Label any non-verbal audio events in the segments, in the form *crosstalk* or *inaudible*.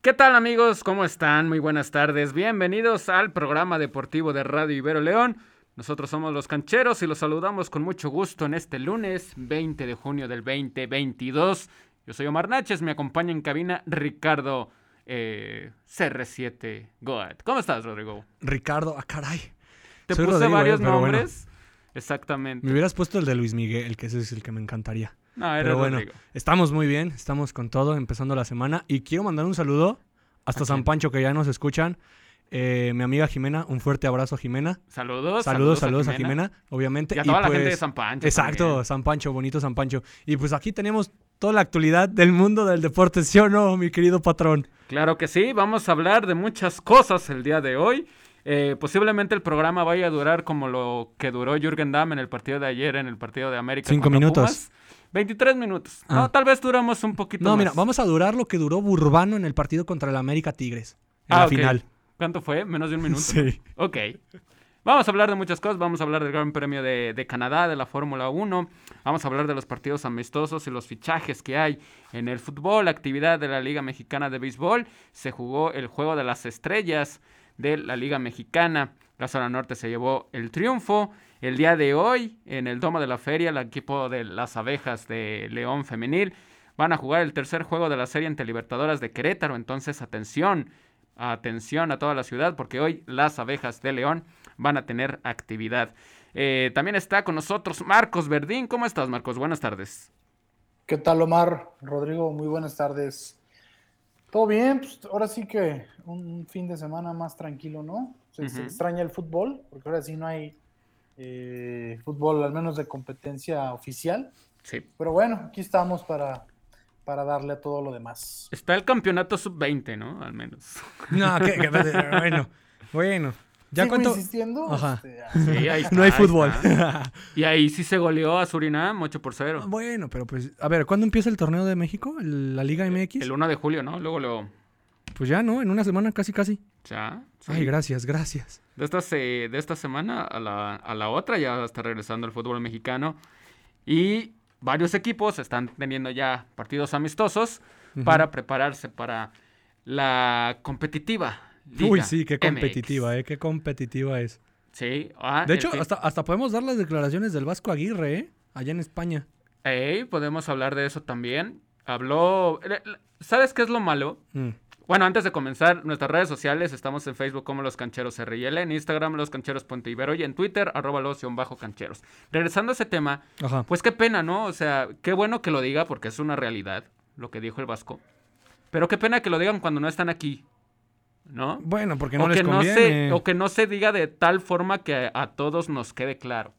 ¿Qué tal amigos? ¿Cómo están? Muy buenas tardes. Bienvenidos al programa deportivo de Radio Ibero León. Nosotros somos los cancheros y los saludamos con mucho gusto en este lunes 20 de junio del 2022. Yo soy Omar Naches, me acompaña en cabina Ricardo eh, CR7 Goat. ¿Cómo estás, Rodrigo? Ricardo, ah, caray. Te Soy puse Rodrigo, varios eh, bueno. nombres. Exactamente. Me hubieras puesto el de Luis Miguel, que ese es el que me encantaría. No, era Pero bueno, Rodrigo. estamos muy bien, estamos con todo, empezando la semana. Y quiero mandar un saludo hasta ¿A San? Pancho, que ya nos escuchan. Eh, mi amiga Jimena, un fuerte abrazo a Jimena. Saludos. Saludos, saludos, a, Jimena. obviamente. Y a toda la gente de pues, San Pancho. Exacto, también. San Pancho, bonito San Pancho. Y pues aquí tenemos toda la actualidad del mundo del deporte, ¿sí o no, mi querido patrón? Claro que sí, vamos a hablar de muchas cosas el día de hoy. Eh, posiblemente el programa vaya a durar como lo que duró Jürgen Damm en el partido de ayer, en el partido de América. Cinco minutos. Pumas. 23 minutos. No, Ah. tal vez duramos un poquito No, más. mira, vamos a durar lo que duró Burbano en el partido contra el América Tigres. En Ah, la ok. final. ¿Cuánto fue? Menos de un minuto. *laughs* Sí. Ok. Vamos a hablar de muchas cosas. Vamos a hablar del Gran Premio de, de Canadá, de la Fórmula 1. Vamos a hablar de los partidos amistosos y los fichajes que hay en el fútbol, la actividad de la Liga Mexicana de Béisbol. Se jugó el Juego de las Estrellas de la Liga Mexicana. La zona norte se llevó el triunfo. El día de hoy, en el Domo de la Feria, el equipo de las abejas de León Femenil van a jugar el tercer juego de la serie ante Libertadoras de Querétaro. Entonces, atención, atención a toda la ciudad, porque hoy las abejas de León van a tener actividad. Eh, también está con nosotros Marcos Verdín. ¿Cómo estás, Marcos? Buenas tardes. ¿Qué tal, Omar? Rodrigo, muy buenas tardes. ¿Todo bien? Pues ahora sí que un fin de semana más tranquilo, ¿no? Se, extraña el fútbol, porque ahora sí no hay eh, fútbol, al menos de competencia oficial. Sí. Pero bueno, aquí estamos para, para darle a todo lo demás. Está el campeonato sub-20, ¿no? Al menos. No, *laughs* que, que- bueno, bueno. ¿Ya ¿Sigo cuánto? insistiendo? Ajá. Este, Sí, ahí *laughs* No hay fútbol. Y ahí sí se goleó a Surinam 8 por 0. bueno, pero pues, a ver, ¿cuándo empieza el torneo de México? ¿El- ¿La Liga MX? El 1 de julio, ¿no? Luego lo... Pues ya, ¿no? En una semana casi, casi. Ya. sí. Ay, gracias, gracias. De esta, se- de esta semana a la, a la otra ya está regresando el fútbol mexicano. Y varios equipos están teniendo ya partidos amistosos para prepararse para la competitiva. Liga Uy, sí, qué MX. competitiva, ¿eh? Qué competitiva es. Sí. ah, De hecho, hasta, hasta podemos dar las declaraciones del Vasco Aguirre, ¿eh? Allá en España. Ey, podemos hablar de eso también. Habló... ¿Sabes qué es lo malo? Mm. Bueno, antes de comenzar, nuestras redes sociales, estamos en Facebook como Los Cancheros RL, en Instagram Los Cancheros Ponte Ibero y en Twitter arroba los bajo cancheros. Regresando a ese tema, Ajá. pues qué pena, ¿no? O sea, qué bueno que lo diga porque es una realidad, lo que dijo el Vasco. Pero qué pena que lo digan cuando no están aquí, ¿no? Bueno, porque no o, les que no conviene. se, o que no se diga de tal forma que a, todos nos quede claro.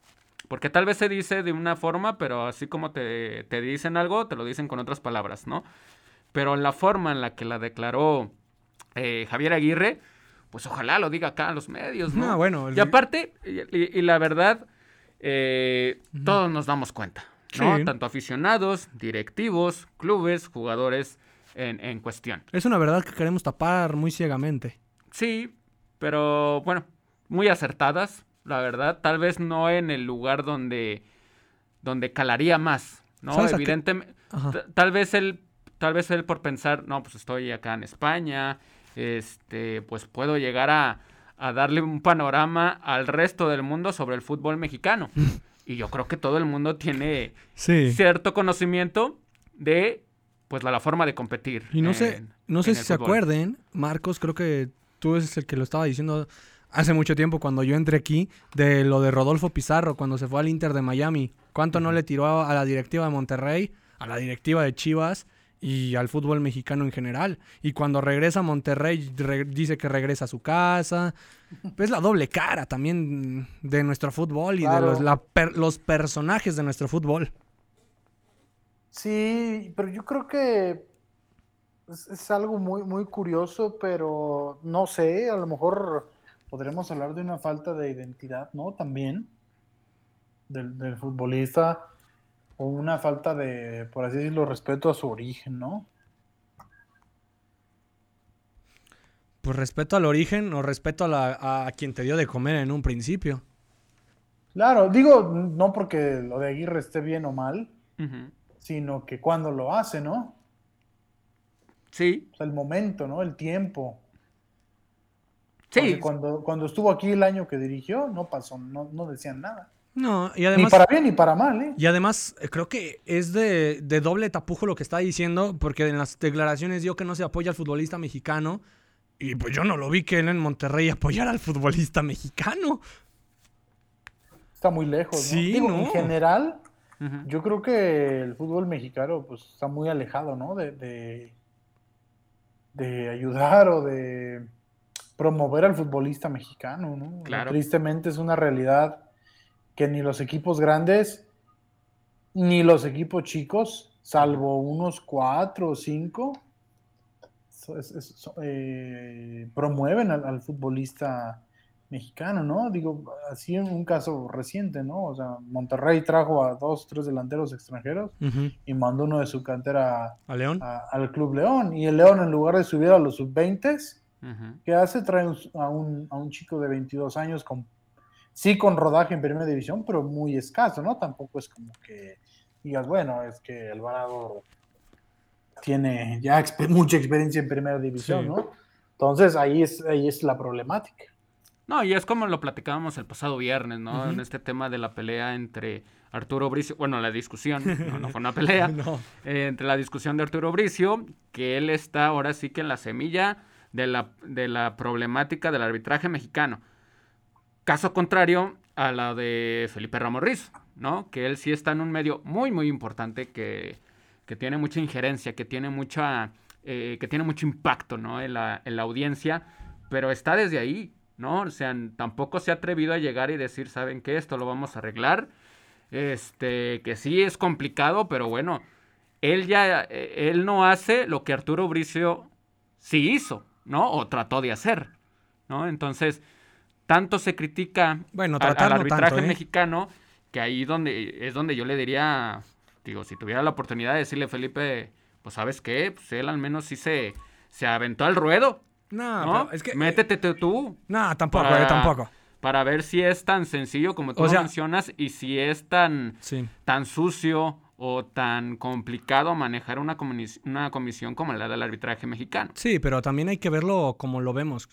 Porque tal vez se dice de una forma, pero así como te, te dicen algo, te lo dicen con otras palabras, ¿no? Pero la forma en la que la declaró eh, Javier Aguirre, pues ojalá lo diga acá a los medios, ¿no? No, bueno, el- Y aparte, y, y- y la verdad, eh, todos nos damos cuenta, ¿no? Sí. Tanto aficionados, directivos, clubes, jugadores en, en cuestión. Es una verdad que queremos tapar muy ciegamente. Sí, pero bueno, muy acertadas, la verdad. Tal vez no en el lugar donde, donde calaría más, ¿no? Evidentemente, tal vez él, tal vez él por pensar, no, pues estoy acá en España, este, pues puedo llegar a, a darle un panorama al resto del mundo sobre el fútbol mexicano. *laughs* y yo creo que todo el mundo tiene Sí. cierto conocimiento de, pues, la, la forma de competir. Y no sé, no sé si se acuerden, Marcos, creo que tú es el que lo estaba diciendo hace mucho tiempo cuando yo entré aquí, de lo de Rodolfo Pizarro cuando se fue al Inter de Miami. ¿Cuánto no le tiró a la directiva de Monterrey, a la directiva de Chivas y al fútbol mexicano en general? Y cuando regresa a Monterrey re- dice que regresa a su casa. Es la doble cara también de nuestro fútbol y de los, la per- los personajes de nuestro fútbol. Sí, pero yo creo que es, es algo muy, muy curioso, pero no sé, a lo mejor podremos hablar de una falta de identidad, ¿no? También del, del futbolista, o una falta de, por así decirlo, respeto a su origen, ¿no? Pues respeto al origen o respeto a, la- a quien te dio de comer en un principio. Claro, digo, no porque lo de Aguirre esté bien o mal, sino que cuando lo hace, ¿no? Sí. O sea, el momento, ¿no? El tiempo. Sí. Porque Cuando, cuando estuvo aquí el año que dirigió, no pasó, no, no decían nada. No, y Ni además... para bien ni para mal, ¿eh? Y además, eh, creo que es de, de doble tapujo lo que está diciendo, porque en las declaraciones dio que no se apoya al futbolista mexicano. Y pues yo no lo vi que él en Monterrey apoyara al futbolista mexicano. Está muy lejos, ¿no? Sí, Digo, no. en general, yo creo que el fútbol mexicano pues está muy alejado, ¿no? De, de, de ayudar o de promover al futbolista mexicano, ¿no? Claro. Tristemente es una realidad que ni los equipos grandes ni los equipos chicos, salvo unos cuatro o cinco, so- es- es- so- eh, promueven al, al futbolista mexicano, ¿no? Digo, así en un caso reciente, ¿no? O sea, Monterrey trajo a dos, tres delanteros extranjeros y mandó uno de su cantera ¿A León? a- al Club León. Y el León, en lugar de subir a los sub-20, Ujú. ¿qué hace? Trae un- a, un, a un chico de 22 años con, sí con rodaje en primera división, pero muy escaso, ¿no? Tampoco es como que digas, bueno, es que Alvarado tiene ya exper- mucha experiencia en primera división, Sí. ¿no? Entonces ahí es, ahí es la problemática. No, y es como lo platicábamos el pasado viernes, ¿no? En este tema de la pelea entre Arturo Bricio, bueno, la discusión, *laughs* no, no fue una pelea, *laughs* No. eh, entre la discusión de Arturo Bricio, que él está ahora sí que en la semilla de la, de la problemática del arbitraje mexicano. Caso contrario a la de Felipe Ramos Rizo, ¿no? Que él sí está en un medio muy, muy importante que, que tiene mucha injerencia, que tiene mucha, eh, que tiene mucho impacto, ¿no? En la, en la audiencia, pero está desde ahí, ¿no? O sea, tampoco se ha atrevido a llegar y decir, ¿saben qué? Esto lo vamos a arreglar. Este, que sí es complicado, pero bueno, él ya, eh, él no hace lo que Arturo Bricio sí hizo, ¿no? O trató de hacer, ¿no? Entonces, tanto se critica Bueno, al- arbitraje tanto, ¿eh? mexicano que ahí donde es donde yo le diría, digo, si tuviera la oportunidad de decirle a Felipe, pues sabes qué, pues él al menos sí se, se aventó al ruedo, No, ¿no? pero es que... Métete tú No, tampoco, para- eh, tampoco. para ver si es tan sencillo como tú O lo sea- mencionas y si es tan Sí. tan sucio o tan complicado manejar una, una comisión como la del arbitraje mexicano. Sí, pero también hay que verlo como lo vemos.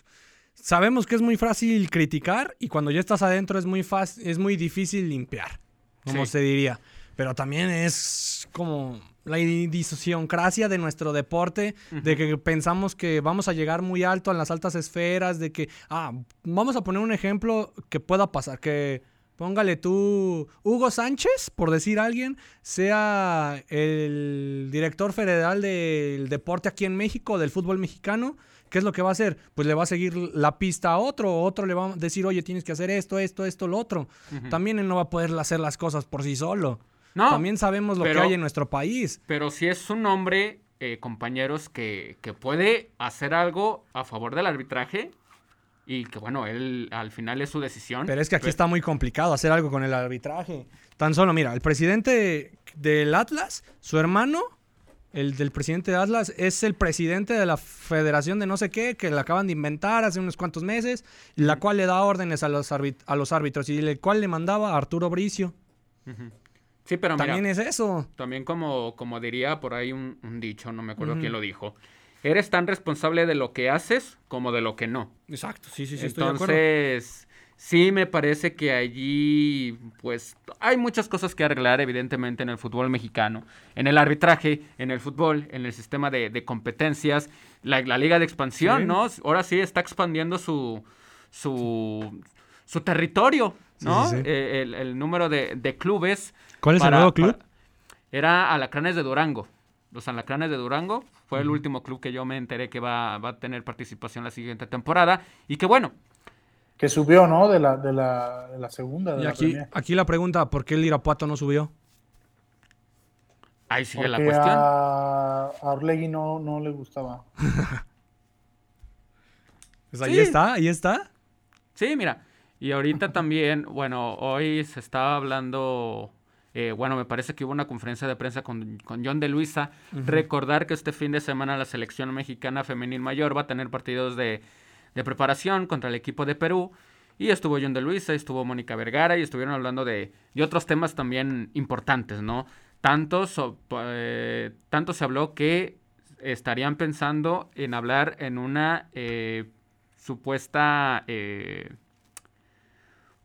Sabemos que es muy fácil criticar y cuando ya estás adentro es muy fácil, es muy difícil limpiar, como Sí. se diría. Pero también es como la disociocracia de nuestro deporte, de que pensamos que vamos a llegar muy alto en las altas esferas, de que, ah, vamos a poner un ejemplo que pueda pasar, que póngale tú, Hugo Sánchez, por decir alguien, sea el director federal del deporte aquí en México, del fútbol mexicano. ¿Qué es lo que va a hacer? Pues le va a seguir la pista a otro, otro le va a decir, oye, tienes que hacer esto, esto, esto, lo otro. También él no va a poder hacer las cosas por sí solo. No, También sabemos lo pero- que hay en nuestro país. pero si es un hombre, eh, compañeros, que, que puede hacer algo a favor del arbitraje y que bueno, él al final es su decisión. Pero es que aquí está muy complicado hacer algo con el arbitraje. Tan solo, mira, el presidente del Atlas, su hermano, el del presidente de Atlas, es el presidente de la federación de no sé qué, que le acaban de inventar hace unos cuantos meses, la cual le da órdenes a los, a los árbitros y el cual le mandaba a Arturo Bricio. Sí, pero mira, También es eso. también como, como diría por ahí un, un dicho, no me acuerdo quién lo dijo, eres tan responsable de lo que haces como de lo que no. Exacto, sí, sí, Entonces, sí me parece que allí, pues, hay muchas cosas que arreglar, evidentemente, en el fútbol mexicano, en el arbitraje, en el fútbol, en el sistema de, de competencias, la, la liga de expansión, Sí. ¿no? Ahora sí está expandiendo su, su, su territorio, ¿no? sí, sí. Eh, El, el número de, de clubes. ¿Cuál es el nuevo club? para- Era Alacranes de Durango. Los Alacranes de Durango fue el último club que yo me enteré que va, va a tener participación la siguiente temporada. Y que bueno, Que subió, ¿no? De la, de la, de la segunda. De Y la aquí, Premier. aquí la pregunta, ¿por qué el Irapuato no subió? ahí sigue la cuestión. a, a Orlegui no, no le gustaba. *laughs* Pues ahí Sí. está, ahí está. Sí, mira. Y ahorita *laughs* también, bueno, hoy se estaba hablando, eh, bueno, me parece que hubo una conferencia de prensa con, con John de Luisa. Recordar que este fin de semana la selección mexicana femenil mayor va a tener partidos de, de preparación contra el equipo de Perú. Y estuvo John de Luisa, estuvo Mónica Vergara y estuvieron hablando de, de otros temas también importantes, ¿no? Tanto, so- eh, tanto se habló que estarían pensando en hablar en una eh, supuesta, eh,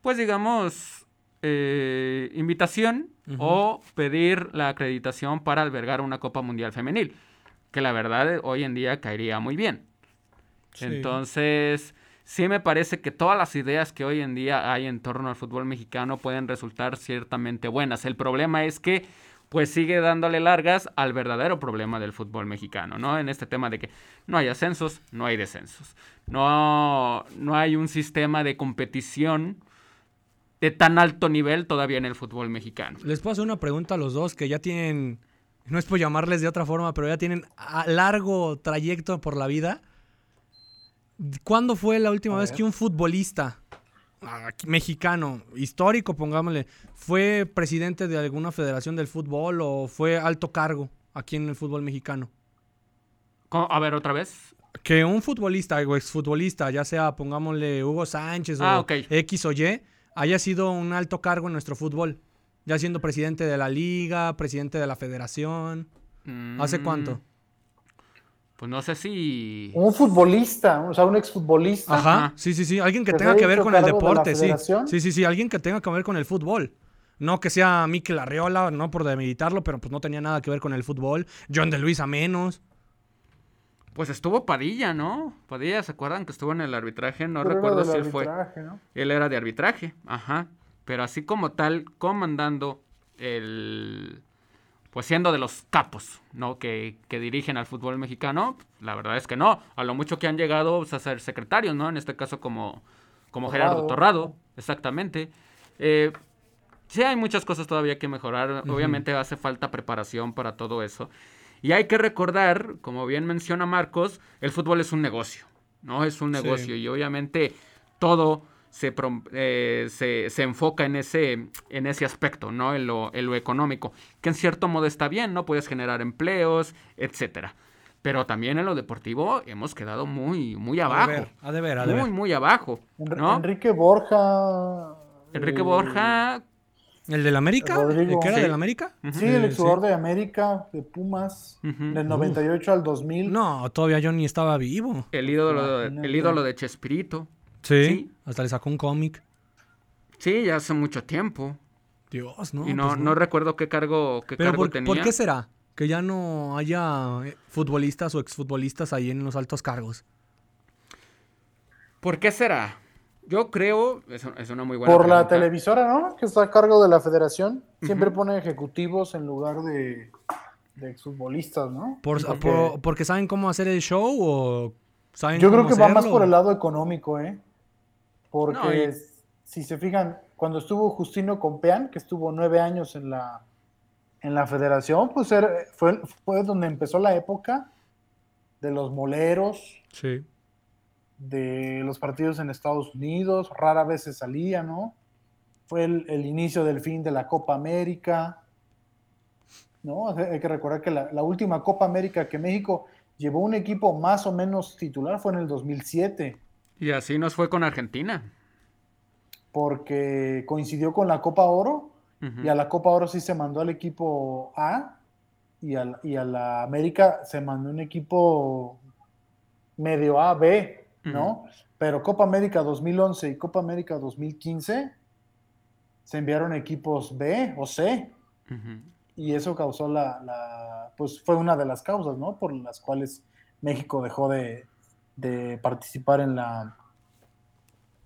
pues digamos, eh, invitación o pedir la acreditación para albergar una Copa Mundial Femenil, que la verdad hoy en día caería muy bien. Sí. Entonces, sí me parece que todas las ideas que hoy en día hay en torno al fútbol mexicano pueden resultar ciertamente buenas. El problema es que pues sigue dándole largas al verdadero problema del fútbol mexicano, ¿no? En este tema de que no hay ascensos, no hay descensos. No, no hay un sistema de competición de tan alto nivel todavía en el fútbol mexicano. Les puedo hacer una pregunta a los dos que ya tienen, no es por llamarles de otra forma, pero ya tienen a largo trayecto por la vida. ¿Cuándo fue la última A vez ver. que un futbolista aquí, mexicano, histórico, pongámosle, fue presidente de alguna federación del fútbol o fue alto cargo aquí en el fútbol mexicano? A ver, otra vez. Que un futbolista o exfutbolista, ya sea, pongámosle Hugo Sánchez Ah, o ok. X o Y, haya sido un alto cargo en nuestro fútbol. Ya siendo presidente de la liga, presidente de la federación. ¿Hace Mm, cuánto? Pues no sé si... Un futbolista, o sea, un exfutbolista. Ajá, sí, sí, sí. Alguien que ¿Que tenga que ver con el de deporte, sí. Sí, sí, sí. Alguien que tenga que ver con el fútbol. No que sea Mikel Arriola, no por demeritarlo, pero pues no tenía nada que ver con el fútbol. John de Luis a menos. Pues estuvo Padilla, ¿no? Padilla, ¿se acuerdan que estuvo en el arbitraje? No Pero recuerdo si él fue. arbitraje, ¿no? Él era de arbitraje, ajá. Pero así como tal, comandando el... Pues siendo de los capos, ¿no? Que, que dirigen al fútbol mexicano, la verdad es que no. A lo mucho que han llegado pues, a ser secretarios, ¿no? En este caso como, como Gerardo Torrado. Exactamente. Eh, sí hay muchas cosas todavía que mejorar. Obviamente hace falta preparación para todo eso. Y hay que recordar, como bien menciona Marcos, el fútbol es un negocio, ¿no? Es un Sí. negocio y obviamente todo se, eh, se, se enfoca en ese, en ese aspecto, ¿no? En lo, en lo económico, que en cierto modo está bien, ¿no? Puedes generar empleos, etcétera. Pero también en lo deportivo hemos quedado muy, muy A abajo. de ver, a de ver, a de Muy, ver. muy abajo. Enrique Borja. Enrique eh, Borja, ¿El del América? Rodrigo. ¿El que era Sí. del América? Sí, el exjugador de América, de Pumas, Ujú. del 98 al 2000. No, todavía yo ni estaba vivo. el ídolo, el ídolo de Chespirito. Sí. Sí. Hasta le sacó un cómic. Sí, ya hace mucho tiempo. Dios, no. y no, pues no recuerdo qué cargo, qué Pero cargo por, tenía. ¿por qué será? Que ya no haya eh, futbolistas o exfutbolistas ahí en los altos cargos. ¿Por qué será? Yo creo, es, es una muy buena Por la televisora, ¿no? Que está a cargo de la federación. Siempre pone ejecutivos en lugar de, de exfutbolistas, ¿no? Por, Porque por- ¿Porque saben cómo hacer el show o saben yo creo que va más por el lado económico, ¿eh? Porque No, y- si se fijan, cuando estuvo Justino Compeán, que estuvo nueve años en la, en la federación, pues era- fue, fue donde empezó la época de los moleros, Sí. de los partidos en Estados Unidos, rara vez se salía, ¿no? Fue el, el inicio del fin de la Copa América, ¿no? Hay hay que recordar que la, la última Copa América que México llevó un equipo más o menos titular fue en el 2007, Y así nos fue con Argentina. porque coincidió con la Copa Oro, y a la Copa Oro sí se mandó al equipo A, y a, la- y a la América se mandó un equipo medio A, B, ¿no? Pero Copa América 2011 y Copa América 2015 se enviaron equipos B o C, y eso causó la, la- pues fue una de las causas, ¿no? Por las cuales México dejó de, de participar en la...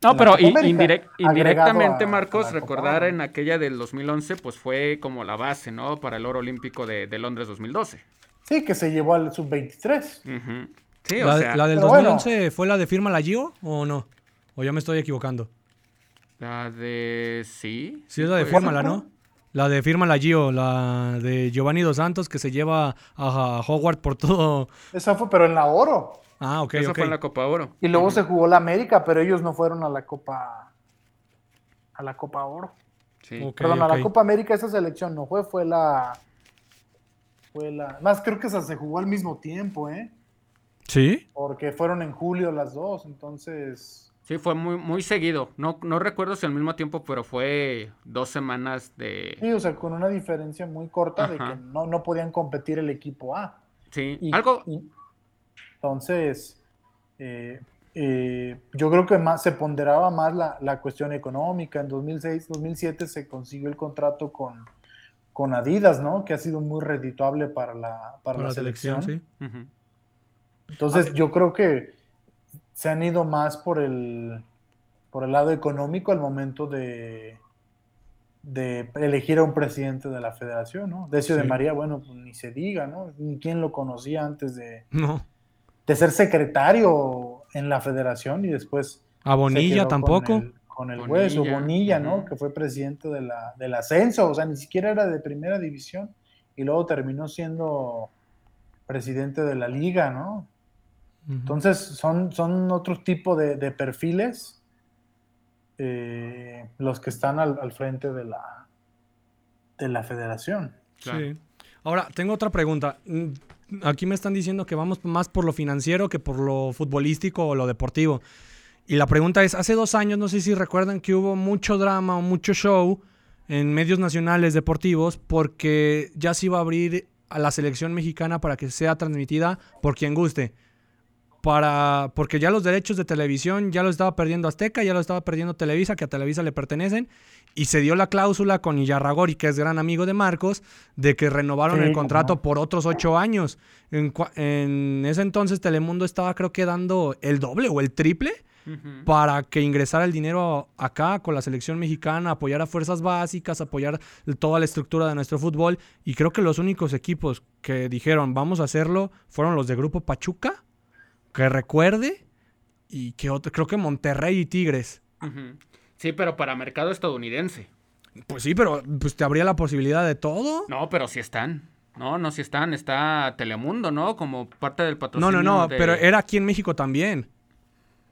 No, pero América, indirect- indirectamente, a- a Marcos, Copa recordar en aquella del 2011, pues fue como la base, ¿no? Para el oro olímpico de, de Londres 2012. Sí, que se llevó al sub-23. Ujú. Sí, ¿La, o sea, la del pero bueno. 2011 fue la de firma la Gio o no? ¿O ya me estoy equivocando? la de... Sí. Sí, es la de esa. ¿no? La de Firma la Gio, la de Giovanni Dos Santos que se lleva a, Howard por todo. Esa fue, pero en la oro. Ah, ok, Esa fue en la Copa Oro. Y luego se jugó la América, pero ellos no fueron a la Copa a la Copa Oro. Sí. Perdón, a la Copa América esa selección no fue, fue la fue la más creo que esa se jugó al mismo tiempo, ¿eh? ¿Sí? Porque fueron en julio las dos, entonces Sí, fue muy, muy seguido. No, no recuerdo si al mismo tiempo, pero fue dos semanas de... sí, o sea, con una diferencia muy corta de que no, no podían competir el equipo A. Sí, Y- algo. y- entonces, eh, eh, yo creo que más se ponderaba más la, la cuestión económica. En 2006, 2007 se consiguió el contrato con, con Adidas, ¿no? Que ha sido muy redituable para la, para Para la la selección. selección, sí. Ujú. Entonces, yo creo que se han ido más por el, por el lado económico al momento de, de elegir a un presidente de la federación, ¿no? Decio de. María, bueno, pues ni se diga, ¿no? Ni quién lo conocía antes de, No. de ser secretario en la federación y después A Bonilla tampoco. Con el, con el Bonilla, hueso, Bonilla, ¿no? Que fue presidente de la, del ascenso, o sea, ni siquiera era de primera división y luego terminó siendo presidente de la liga, ¿no? Entonces son, son otro tipo de, de perfiles eh, los que están al, al frente de la, de la federación. Claro. Sí. Ahora, tengo otra pregunta. Mm, Aquí me están diciendo que vamos más por lo financiero que por lo futbolístico o lo deportivo. Y la pregunta es, hace dos años, no sé si recuerdan que hubo mucho drama o mucho show en medios nacionales deportivos porque ya se iba a abrir a la selección mexicana para que sea transmitida por quien guste. Para, porque ya los derechos de televisión ya los estaba perdiendo Azteca, ya lo estaba perdiendo Televisa, que a Televisa le pertenecen, y se dio la cláusula con Iyarragori, que es gran amigo de Marcos, de que renovaron Sí, el contrato no. por otros ocho años. En, ese entonces Telemundo estaba creo que dando el doble o el triple para que ingresara el dinero acá con la selección mexicana, apoyar a fuerzas básicas, apoyar toda la estructura de nuestro fútbol. Y creo que los únicos equipos que dijeron vamos a hacerlo fueron los de Grupo Pachuca, que recuerde, y que otro, creo que Monterrey y Tigres. Sí, pero para mercado estadounidense. Pues sí, pero pues te habría la posibilidad de todo. No, pero sí están. No, no, sí están. Está Telemundo, ¿no? Como parte del No, patrocinio. no, no, de- pero era aquí en México también.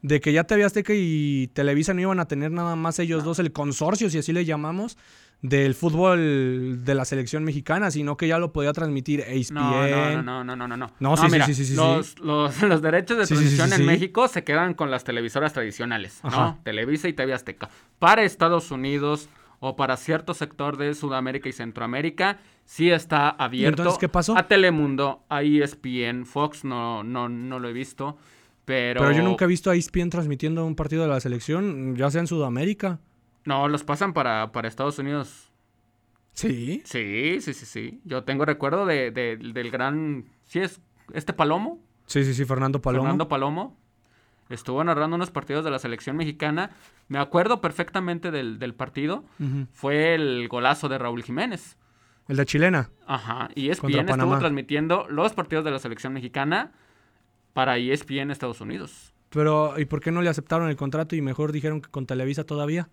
De que ya TV Azteca y Televisa no iban a tener nada más ellos dos, el consorcio, si así le llamamos, del fútbol de la selección mexicana, sino que ya lo podía transmitir ESPN. No, no, no, no, no, no, no. No, sí, mira, sí, sí, los, Los, *laughs* los derechos de transmisión en. México se quedan con las televisoras tradicionales, Ajá. ¿no? Televisa y TV Azteca. Para Estados Unidos o para cierto sector de Sudamérica y Centroamérica, sí está abierto. entonces qué pasó? A Telemundo, a ESPN, Fox no, no, no lo he visto, pero... Pero yo nunca he visto a ESPN transmitiendo un partido de la selección, ya sea en Sudamérica. No, los pasan para, para Estados Unidos. Sí. Sí, sí, sí, sí. Yo tengo recuerdo de, de- del gran... ¿Sí es este Palomo? Sí, sí, sí, Fernando Palomo. Fernando Palomo. Estuvo narrando unos partidos de la selección mexicana. Me acuerdo perfectamente del, del partido. Fue el golazo de Raúl Jiménez. El de Chilena. Ajá. Y ESPN estuvo transmitiendo los partidos de la selección mexicana para ESPN Estados Unidos. Pero, ¿y por qué no le aceptaron el contrato y mejor dijeron que con Televisa todavía?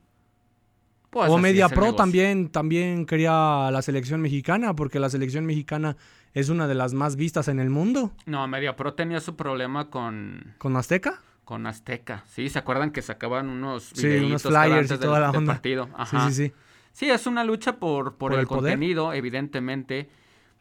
Pues o Media Pro también, también quería la selección mexicana, porque la selección mexicana es una de las más vistas en el mundo. No, Media Pro tenía su problema con, ¿Con Azteca? con Azteca. Sí, ¿se acuerdan que sacaban unos Sí, unos flyers y del- toda del partido? Ajá. Sí, sí, sí. Sí, es una lucha por, por, ¿Por el, contenido, evidentemente.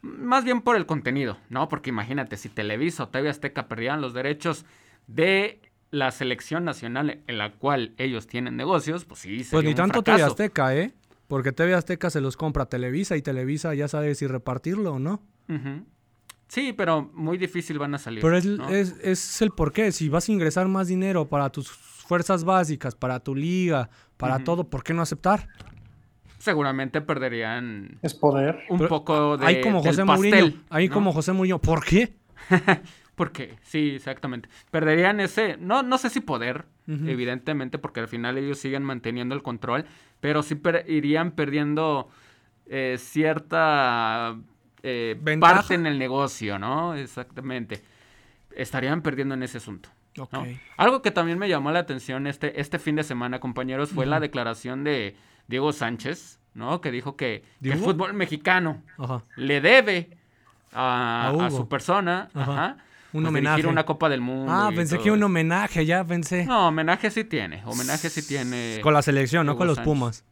Más bien por el contenido, ¿no? Porque imagínate, si Televisa o TV Azteca perdieran los derechos de la selección nacional en la cual ellos tienen negocios, pues sí, sería Pues ni un tanto TV. Azteca, ¿eh? Porque TV Azteca se los compra Televisa y Televisa ya sabe si repartirlo o no. Sí, pero muy difícil van a salir. Pero es, ¿no? es, es el porqué. Si vas a ingresar más dinero para tus fuerzas básicas, para tu liga, para todo, ¿por qué no aceptar? Seguramente perderían Es poder. un Pero poco de Hay como del José pastel, Mourinho. ¿no? como José Mourinho. ¿Por qué? *laughs* Porque, sí, exactamente. Perderían ese, no, no sé si poder, evidentemente, porque al final ellos siguen manteniendo el control, pero sí per- irían perdiendo eh, cierta eh, parte en el negocio, ¿no? Exactamente. Estarían perdiendo en ese asunto. ¿no? Ok. Algo que también me llamó la atención este, este fin de semana, compañeros, fue la declaración de Diego Sánchez, ¿no? Que dijo que, que el fútbol mexicano le debe a, A a Hugo. su persona Ajá. ajá, Un pues, homenaje. una Copa del Mundo. Ah, pensé que un homenaje, ya pensé. No, homenaje sí tiene. Homenaje sí tiene. Con la selección, no con los Sánchez. Pumas.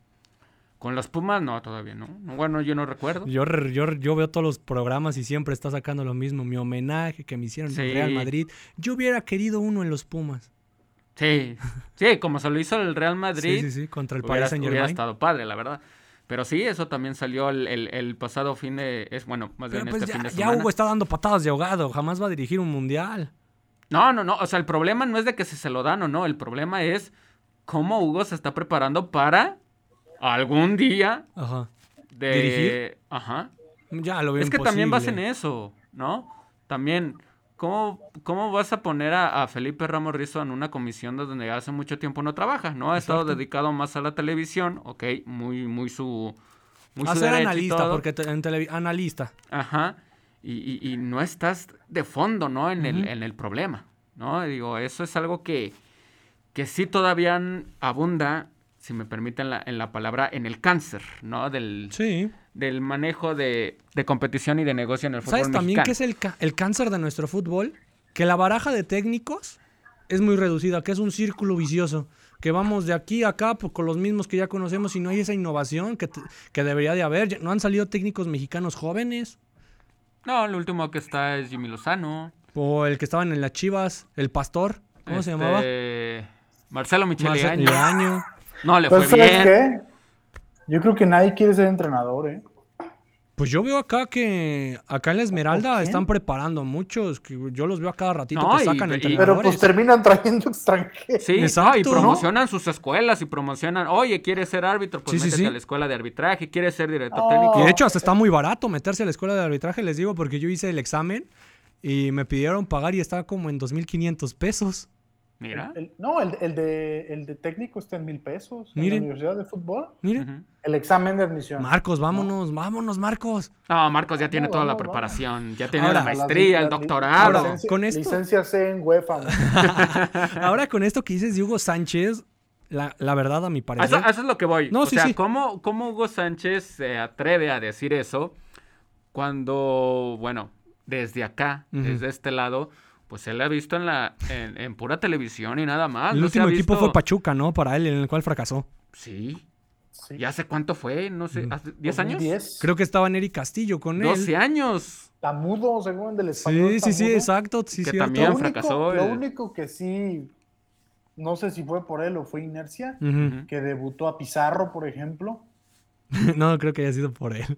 Con los Pumas, no, todavía no. No, Bueno, yo no recuerdo. Yo, yo, yo veo todos los programas y siempre está sacando lo mismo. Mi homenaje que me hicieron en Sí. Real Madrid. Yo hubiera querido uno en los Pumas. Sí, sí, como se lo hizo el Real Madrid. Sí, sí, sí, contra el hubiera, Paris Saint hubiera Germain. estado padre, la verdad. Pero sí, eso también salió el, el- el pasado fin de... Es, bueno, más Pero bien pues este ya, fin de ya semana. Hugo está dando patadas de ahogado. Jamás va a dirigir un mundial. No, no, no. O sea, el problema no es de que si se lo dan o no. El problema es cómo Hugo se está preparando para algún día Ajá. de... ¿Dirigir? Ajá. Ya lo veo Es que también vas en eso, ¿no? También, ¿cómo, cómo vas a poner a, a Felipe Ramos Rizo en una comisión donde hace mucho tiempo no trabaja, ¿no? Ha estado dedicado más a la televisión, ok, muy, muy su... Muy A su ser analista, porque te- en analista. Ajá. Y, y- y no estás de fondo, ¿no? En, el, en el problema, ¿no? Digo, eso es algo que, que sí todavía abunda, si me permiten la, en la palabra, en el cáncer, ¿no? Del, Sí. Del manejo de, de competición y de negocio en el fútbol ¿Sabes también qué es el, cáncer de nuestro fútbol? Que la baraja de técnicos es muy reducida, que es un círculo vicioso. Que vamos de aquí a acá pues, con los mismos que ya conocemos y no hay esa innovación que, te- que debería de haber. No han salido técnicos mexicanos jóvenes. No, el último que está es Jimmy Lozano. O el que estaban en las Chivas, el Pastor. ¿Cómo se llamaba? Este, Marcelo Michele Año. No, le Pues, fue ¿sabes bien. qué? Yo creo que nadie quiere ser entrenador, ¿eh? Pues yo veo acá que acá en la Esmeralda están preparando muchos. Que yo los veo a cada ratito No, que y- sacan y- entrenadores. Pero pues terminan trayendo extranjeros. Sí, y Exacto, ¿no? promocionan sus escuelas y promocionan, oye, ¿quieres ser árbitro? Pues Sí, sí, métete sí. a la escuela de arbitraje, ¿quieres ser director Oh. técnico? Y de hecho hasta está muy barato meterse a la escuela de arbitraje, les digo, porque yo hice el examen y me pidieron pagar y estaba como en 2.500 pesos. Mira. El- no, el, el de, el de técnico está en mil pesos. En Miren. la Universidad de Fútbol. Miren. El examen de admisión. Marcos, vámonos, vámonos, Marcos. No, Marcos ya tiene No, toda la no, preparación, ya tiene Ahora, la maestría, la- el la- doctorado. Ahora, licencia- con esto- Licencia C en UEFA. ¿no? *laughs* Ahora con esto que dices de Hugo Sánchez, la, la verdad a mi parecer... Eso, es lo que voy. No, o sí, sea, sí. ¿cómo, ¿cómo Hugo Sánchez se atreve a decir eso cuando, bueno, desde acá, desde este lado, pues él ha visto en la en, en pura televisión y nada más. el no último equipo visto- fue Pachuca, ¿no? Para él, en el cual fracasó. Sí. Sí. ¿Y hace cuánto fue? No sé, Ujú. ¿hace ¿10 años? 2010. Creo que estaba Neri Castillo con él. 12 años. Tamudo, según del español. Sí, sí, sí, exacto. Sí, Que cierto. también Lo único, fracasó lo único que sí, no sé si fue por él o fue inercia, que debutó a Pizarro, por ejemplo. *laughs* no, creo que haya sido por él.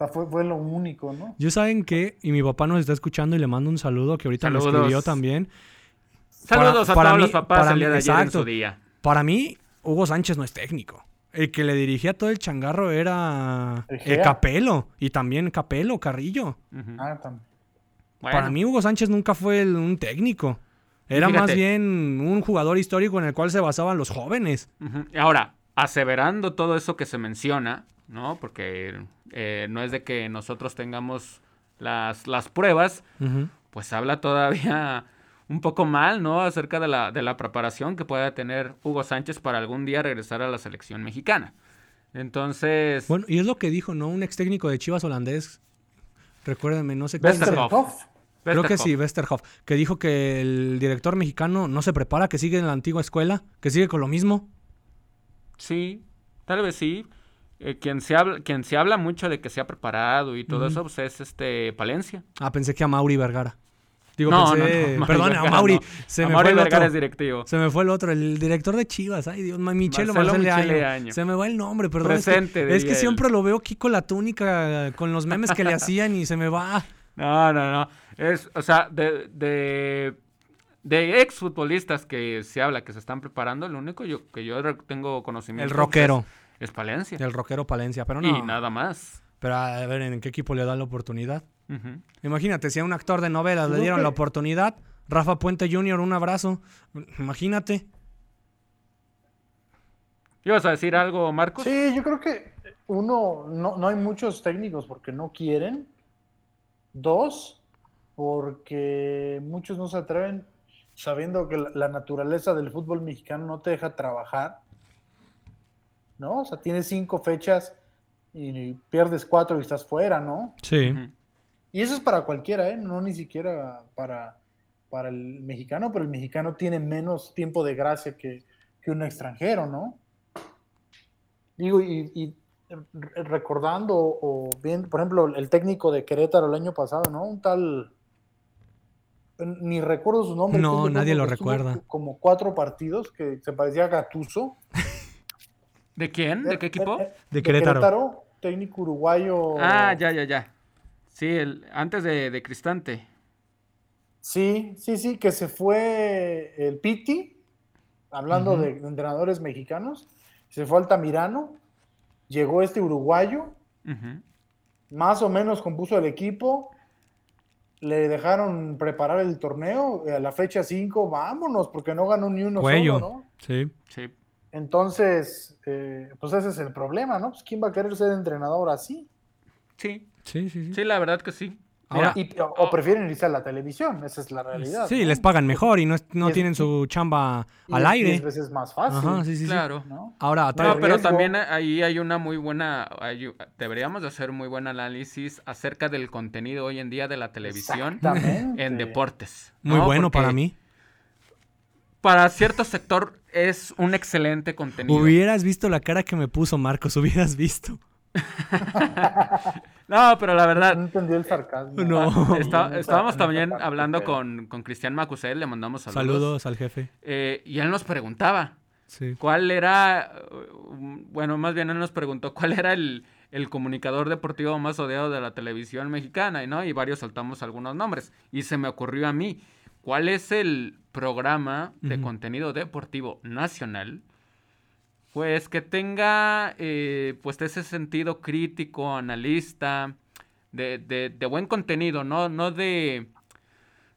Sea, fue, fue lo único, ¿no? Yo saben que, y mi papá nos está escuchando y le mando un saludo que ahorita me Saludos. escribió también. Saludos Para- a para todos mí- los papás para el día mí- de ayer en exacto. su día. Para mí, Hugo Sánchez no es técnico. El que le dirigía todo el changarro era El eh. Capelo. Y también Capelo, Carrillo. Ah, también. Bueno, Para mí, Hugo Sánchez nunca fue el- un técnico. Era fíjate. más bien un jugador histórico en el cual se basaban los jóvenes. Y Ahora, aseverando todo eso que se menciona, ¿no? Porque eh, no es de que nosotros tengamos las, las pruebas, pues habla todavía *laughs* un poco mal, ¿no? Acerca de la, de la preparación que pueda tener Hugo Sánchez para algún día regresar a la selección mexicana. Entonces, Bueno, y es lo que dijo, ¿no? Un ex técnico de Chivas holandés. Recuérdenme, no sé sea. Westerhoff. Westerhoff. Creo que sí, Westerhoff. Que dijo que el director mexicano no se prepara, que sigue en la antigua escuela, que sigue con lo mismo. Sí, tal vez sí. Eh, quien, se habla, quien se habla mucho de que se ha preparado y todo eso, pues es este Palencia. Ah, pensé que a Mauri Vergara. Digo, no, pensé... no, no, Perdón, a Mauri. no. Se A me Mauri fue el Vergara otro. es directivo. Se me fue el otro, el director de Chivas. Ay, Dios, Michelo Marcelo. Se me va el nombre, perdón. es que- Presente, es que, diría él. siempre lo veo aquí con la túnica, con los memes que le hacían y se me va. *laughs* No, no, no. Es, o sea, de, de, de exfutbolistas que se habla que se están preparando, lo único yo, que yo tengo conocimiento El rockero. es, es Palencia. El rockero Palencia, pero no. Y nada más. Pero a ver, ¿en qué equipo le da la oportunidad? Imagínate, si a un actor de novelas le dieron que- la oportunidad, Rafa Puente Jr., un abrazo. Imagínate. ¿Ibas a decir algo, Marcos? Sí, yo creo que uno, no, no hay muchos técnicos porque no quieren. Dos, porque muchos no se atreven sabiendo que la, la naturaleza del fútbol mexicano no te deja trabajar. ¿No? O sea, tienes cinco fechas y pierdes cuatro y estás fuera, ¿no? Sí. Y eso es para cualquiera, ¿eh? No ni siquiera para, para el mexicano, pero el mexicano tiene menos tiempo de gracia que, que un extranjero, ¿no? Digo, y, y re- recordando, o bien, por ejemplo, el técnico de Querétaro el año pasado, ¿no? Un tal. Ni recuerdo su nombre. No, nadie lo recuerda. Como cuatro partidos que se parecía a Gatuso. *laughs* ¿De quién? ¿De qué equipo? Eh, eh, De Querétaro. técnico uruguayo. Ah, ya, ya, ya. Sí, el, antes de, de Cristante. Sí, sí, sí, que se fue el Piti, hablando de, de entrenadores mexicanos, se fue Altamirano, llegó este uruguayo, más o menos compuso el equipo, le dejaron preparar el torneo, a la fecha 5, vámonos, porque no ganó ni uno Cuello. solo, ¿no? Sí. Sí. Entonces, eh, pues ese es el problema, ¿no? Pues ¿quién va a querer ser entrenador así? Sí, Sí, sí, sí. sí, la verdad que sí. Ahora- Mira, Y- o, o prefieren irse a la televisión, esa es la realidad. Sí, ¿no? les pagan mejor y no, es- no Y es- tienen su chamba Y al es aire. veces más fácil. Ajá, sí, sí, sí. claro. ¿no? Ahora, No, pero riesgo. también ahí hay una muy buena, hay- deberíamos de hacer muy buen análisis acerca del contenido hoy en día de la televisión en deportes. muy ¿no? bueno para mí. Para cierto sector es un excelente contenido. Hubieras visto la cara que me puso Marcos, hubieras visto. *laughs* No, pero la No verdad, entendió el sarcasmo. No. está- estábamos también hablando con, con Cristian Macusel, le mandamos saludos. Saludos al jefe. Eh, y él nos preguntaba, Sí. ¿Cuál era, uh, bueno, más bien él nos preguntó cuál era el, el comunicador deportivo más odiado de la televisión mexicana, ¿no? Y varios soltamos algunos nombres. Y se me ocurrió a mí, ¿cuál es el programa de contenido deportivo nacional? Pues que tenga, eh, pues ese sentido crítico, analista, de, de, de buen contenido, ¿no? No de,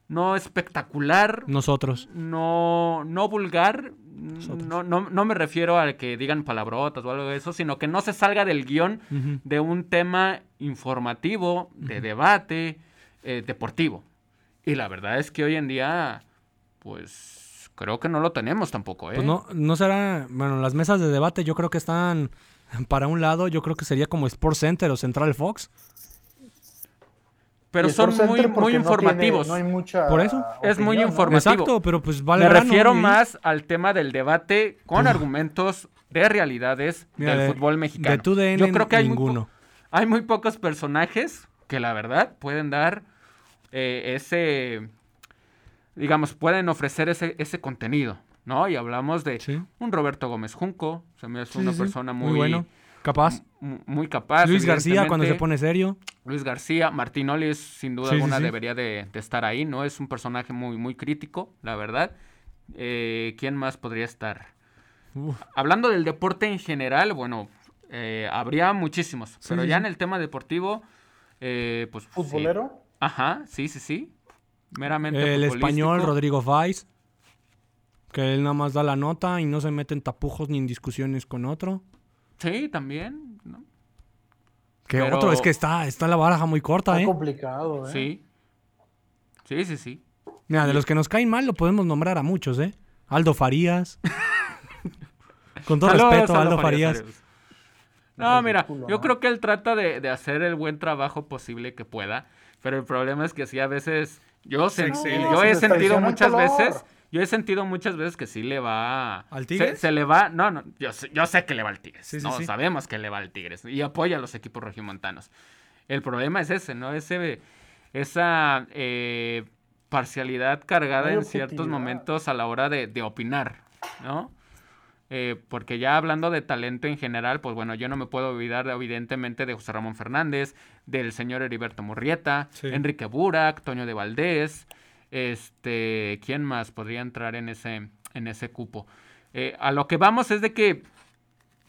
no espectacular, Nosotros. no, no vulgar, Nosotros. no, no, no me refiero a que digan palabrotas o algo de eso, sino que no se salga del guion de un tema informativo, de debate, eh, deportivo. Y la verdad es que hoy en día, pues creo que no lo tenemos tampoco, ¿eh? Pues no, no será, bueno, las mesas de debate yo creo que están para un lado, yo creo que sería como Sports Center o Central Fox. Pero son muy, muy no tiene- informativos. no hay mucha Por eso. Es muy informativo. Exacto, pero pues vale Me refiero y- más al tema del debate con argumentos de realidades Mira, del de- fútbol mexicano. De tu DN, Yo creo que hay muy, po- ninguno. hay muy pocos personajes que la verdad pueden dar eh, ese, digamos, pueden ofrecer ese, ese contenido, ¿no? Y hablamos de Sí. un Roberto Gómez Junco, se me hace Sí, una sí, persona Muy muy, bueno. Capaz. mu- muy capaz. Luis García cuando se pone serio. Luis García, Martinoli es, sin duda alguna sí. debería de, de estar ahí, ¿no? Es un personaje muy, muy crítico, la verdad. Eh, ¿Quién más podría estar? Uf. Hablando del deporte en general, bueno, eh, habría muchísimos, Sí, pero sí, ya sí. en el tema deportivo, eh, pues... sí. ¿Futbolero? Ajá, sí, sí, sí. Meramente El español. Rodrigo Faiz. Que él nada más da la nota y no se mete en tapujos ni en discusiones con otro. Sí, también, ¿no? Que Pero- otro, es que está, está la baraja muy corta, Está ¿eh? complicado, ¿eh? Sí. Sí, sí, sí. Mira, de los que nos caen mal lo podemos nombrar a muchos, ¿eh? Aldo Farías. *laughs* Con todo Saludos, respeto, Aldo Farías. saludos. No, mira, yo ¿no? creo que él trata de, de hacer el buen trabajo posible que pueda, pero el problema es que sí, a veces, yo, sen- excede. yo Se he sentido muchas veces, yo he sentido muchas veces que sí le va... ¿Al se- Tigres? Se, le va, no, no, yo sé, yo sé que le va al Tigres, Sí, sí, no, sí. sabemos que le va al Tigres, y apoya a los equipos regiomontanos. El problema es ese, ¿no? Ese, esa eh, parcialidad cargada No hay en ciertos objetividad. momentos a la hora de, de opinar, ¿no? Eh, porque ya hablando de talento en general, pues bueno, yo no me puedo olvidar evidentemente de José Ramón Fernández, del señor Heriberto Murrieta, Sí. Enrique Burak, Toño de Valdés, este, ¿quién más podría entrar en ese, en ese cupo? Eh, a lo que vamos es de que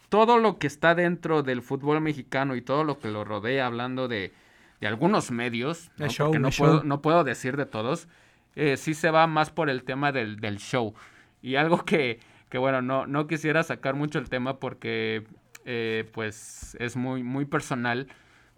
todo lo que está dentro del fútbol mexicano y todo lo que lo rodea, hablando de, de algunos medios, ¿no? Show, porque no puedo, no puedo decir de todos, eh, sí se va más por el tema del, del show. Y algo que, que bueno, no, no quisiera sacar mucho el tema porque eh, pues es muy, muy personal.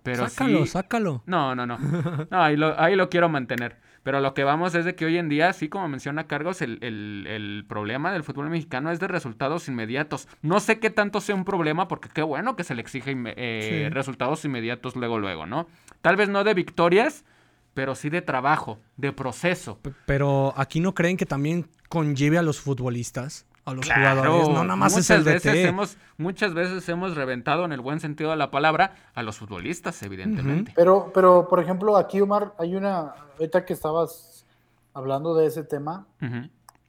Pero sácalo, sí, sácalo. no, no, no. *laughs* No, ahí lo, ahí lo quiero mantener. Pero lo que vamos es de que hoy en día, sí, como menciona Cargos, el, el- el problema del fútbol mexicano es de resultados inmediatos. No sé qué tanto sea un problema, porque qué bueno que se le exige eh, Sí. resultados inmediatos luego, luego, ¿no? Tal vez no de victorias, pero sí de trabajo, de proceso. P- Pero aquí no creen que también conlleve a los futbolistas, a los Claro, jugadores. No, nada más es muchas el veces DT. hemos Muchas veces hemos reventado en el buen sentido de la palabra a los futbolistas, evidentemente. Pero, pero, por ejemplo, aquí, Omar, hay una, ahorita que estabas hablando de ese tema,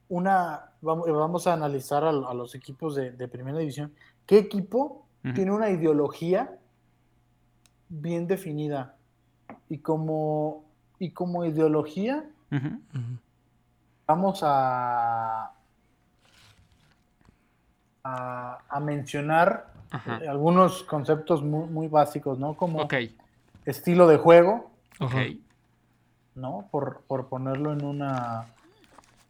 una, vamos, vamos a analizar a, a los equipos de, de primera división ¿qué equipo tiene una ideología bien definida? Y como, y como ideología vamos a, a, a mencionar Ajá. eh, algunos conceptos muy, muy básicos, ¿no? Como estilo de juego. ¿no? Por, por ponerlo en una,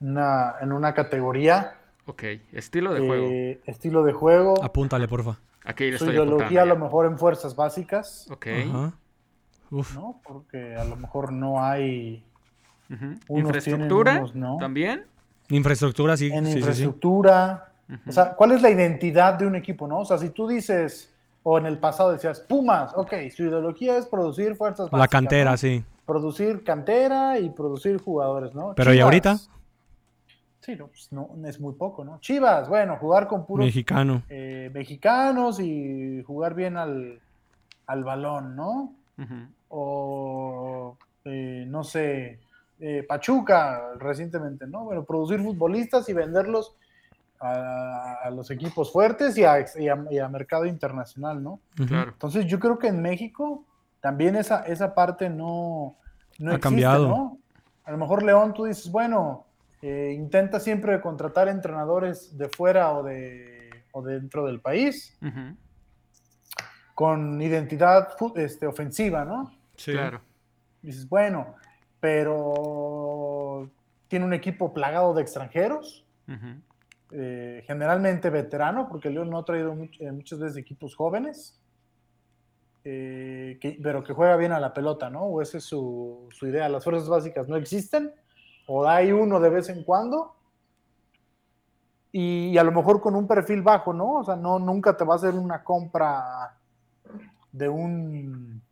una- en una categoría. Ok, estilo de juego. eh, estilo de juego, Apúntale, porfa. Aquí le su estoy ideología a lo mejor en fuerzas básicas, Ok. Ajá. Uf. ¿no? Porque a lo mejor no hay ujú. Unos Infraestructura tienen, unos no. también. Infraestructura, sí. en sí, sí, sí. O sea, ¿cuál es la identidad de un equipo, no? O sea, si tú dices, o en el pasado decías, Pumas, ok, su ideología es producir fuerzas básicas. La cantera, ¿no? sí. Producir cantera y producir jugadores, ¿no? Pero ¿y ahorita? Sí, no, pues no, es muy poco, ¿no? Chivas, bueno, jugar con puros Mexicano. eh, mexicanos y jugar bien al, al balón, ¿no? O, eh, no sé, eh, Pachuca recientemente, ¿no? Bueno, producir futbolistas y venderlos a, a los equipos fuertes y a, y a- y a mercado internacional, ¿no? Entonces yo creo que en México también esa, esa parte no, no Ha existe, cambiado. ¿no? A lo mejor León tú dices, bueno, eh, intenta siempre contratar entrenadores de fuera o de o dentro del país con identidad este, ofensiva, ¿no? Sí. Claro. Dices, bueno, pero tiene un equipo plagado de extranjeros, Ujú. Eh, generalmente veterano, porque León no ha traído much- eh, muchas veces equipos jóvenes, eh, que- pero que juega bien a la pelota, ¿no? O esa es su, su idea. Las fuerzas básicas no existen, o hay uno de vez en cuando, y, a lo mejor con un perfil bajo, ¿no? O sea, no, nunca te va a hacer una compra de un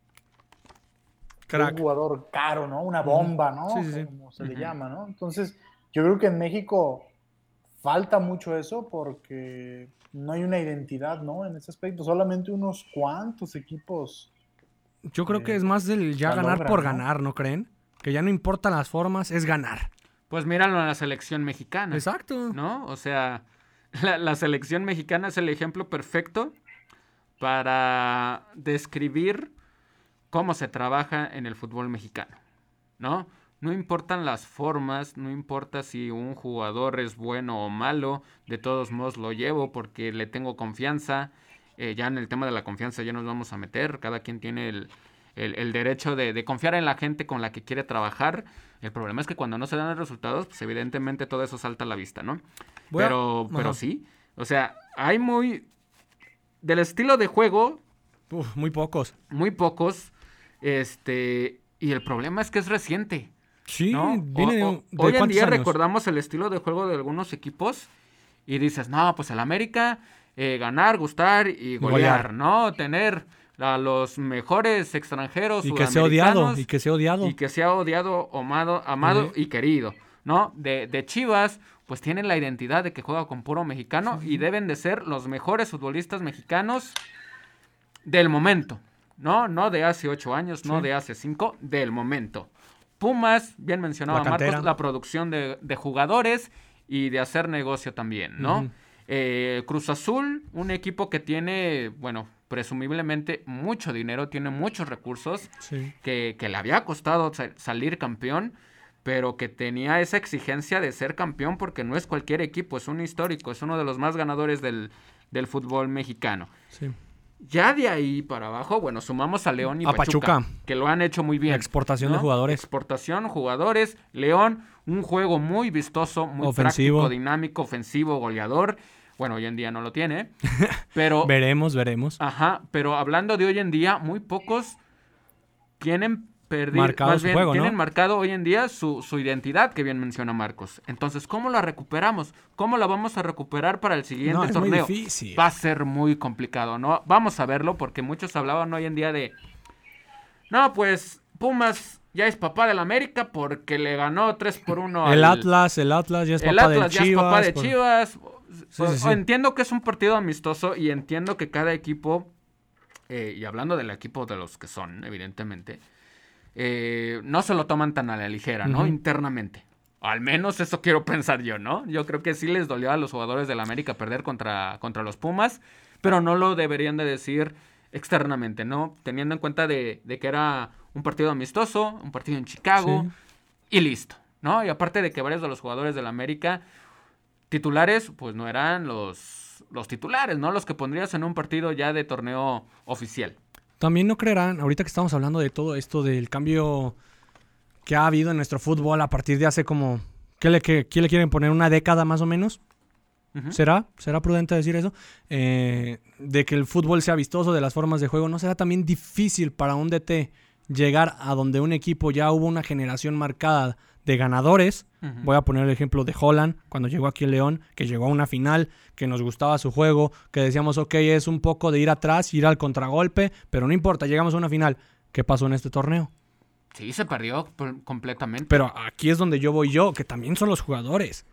jugador caro, ¿no? Una bomba, ¿no? Sí, sí, sí. Como se le llama, ¿no? Entonces, yo creo que en México falta mucho eso porque no hay una identidad, ¿no? En ese aspecto, solamente unos cuantos equipos. Yo creo que Eh, es más del ya ganar por ¿no? ganar, ¿no creen? Que ya no importan las formas, es ganar. Pues míralo en la selección mexicana. Exacto. ¿no? O sea, *laughs* la, la selección mexicana es el ejemplo perfecto para describir cómo se trabaja en el fútbol mexicano, ¿no? No importan las formas, no importa si un jugador es bueno o malo, de todos modos lo llevo porque le tengo confianza. Eh, ya en el tema de la confianza ya nos vamos a meter, cada quien tiene el, el- el derecho de, de confiar en la gente con la que quiere trabajar. El problema es que cuando no se dan los resultados, pues evidentemente todo eso salta a la vista, ¿no? Pero, pero sí, o sea, hay muy... Del estilo de juego, Uf, muy pocos. muy pocos, este... Y el problema es que es reciente. Sí, ¿no? viene de, O- o- de hoy en día años? recordamos el estilo de juego de algunos equipos y dices, no, pues el América, eh, ganar, gustar y golear, Golear. ¿no? Tener a los mejores extranjeros Y que sea odiado, y que sea odiado. y que sea odiado, amado, amado y querido, ¿no? De, de Chivas, pues tienen la identidad de que juega con puro mexicano y deben de ser los mejores futbolistas mexicanos del momento, ¿no? No de hace ocho años, no de hace cinco, del momento. Pumas, bien mencionaba La. Marcos, la producción de, de jugadores y de hacer negocio también, ¿no? Eh, Cruz Azul, un equipo que tiene, bueno, presumiblemente mucho dinero, tiene muchos recursos, Sí. que, que le había costado sa- salir campeón, pero que tenía esa exigencia de ser campeón porque no es cualquier equipo, es un histórico, es uno de los más ganadores del, del fútbol mexicano. sí. Ya de ahí para abajo, bueno, sumamos a León y A Pachuca, Pachuca. que lo han hecho muy bien. La exportación de jugadores. Exportación, jugadores. León, un juego muy vistoso, muy Ofensivo. práctico, dinámico, ofensivo, goleador. Bueno, hoy en día no lo tiene, *laughs* pero Veremos, veremos. Ajá, pero hablando de hoy en día, muy pocos tienen perdido, Marcado más su bien, juego, ¿no? tienen marcado hoy en día su, su identidad, que bien menciona Marcos. Entonces, ¿cómo la recuperamos? ¿Cómo la vamos a recuperar para el siguiente No, es muy torneo? difícil. Va a ser muy complicado, ¿no? Vamos a verlo porque muchos hablaban hoy en día de, no, pues Pumas ya es papá del América porque le ganó 3 por 1 El al, Atlas, el Atlas ya es el papá Atlas del ya es papá de por- Chivas. Sí, O- sí, sí. o Entiendo que es un partido amistoso y entiendo que cada equipo, eh, y hablando del equipo de los que son, evidentemente, eh, no se lo toman tan a la ligera, ¿no? Internamente. Al menos eso quiero pensar yo, ¿no? Yo creo que sí les dolió a los jugadores del América perder contra, contra los Pumas, pero no lo deberían de decir externamente, ¿no? Teniendo en cuenta de, de que era un partido amistoso, un partido en Chicago Sí. y listo, ¿no? Y aparte de que varios de los jugadores del América titulares, pues no eran los, los titulares, ¿no? Los que pondrías en un partido ya de torneo oficial. También no creerán, ahorita que estamos hablando de todo esto, del cambio que ha habido en nuestro fútbol a partir de hace como, ¿qué le, qué, qué le quieren poner? ¿Una década más o menos? ¿Será? ¿Será prudente decir eso? Eh, de que el fútbol sea vistoso, de las formas de juego. ¿No será también difícil para un DT llegar a donde un equipo ya hubo una generación marcada de ganadores? Voy a poner el ejemplo de Holland, cuando llegó aquí el León, que llegó a una final, que nos gustaba su juego, que decíamos, ok, es un poco de ir atrás, ir al contragolpe, pero no importa, llegamos a una final. ¿Qué pasó en este torneo? Sí, se perdió completamente. Pero aquí es donde yo voy yo, que también son los jugadores.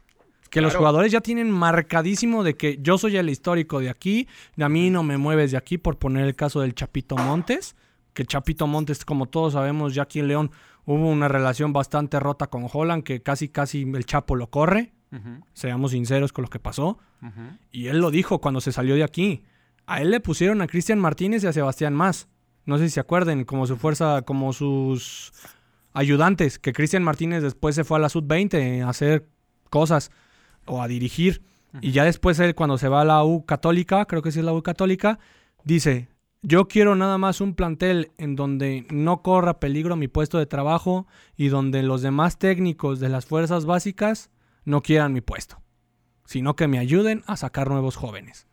Que los jugadores ya tienen marcadísimo de que yo soy el histórico de aquí, a mí no me mueves de aquí, por poner el caso del Chapito Montes, que Chapito Montes, como todos sabemos, ya aquí en León hubo una relación bastante rota con Holland, que casi casi el Chapo lo corre, seamos sinceros con lo que pasó, y él lo dijo cuando se salió de aquí. A él le pusieron a Cristian Martínez y a Sebastián Más. No sé si se acuerden, como su fuerza, como sus ayudantes, que Cristian Martínez después se fue a la Sub-20 a hacer cosas o a dirigir. Y ya después él, cuando se va a la U Católica, creo que sí es la U Católica, dice, yo quiero nada más un plantel en donde no corra peligro mi puesto de trabajo y donde los demás técnicos de las fuerzas básicas no quieran mi puesto, sino que me ayuden a sacar nuevos jóvenes.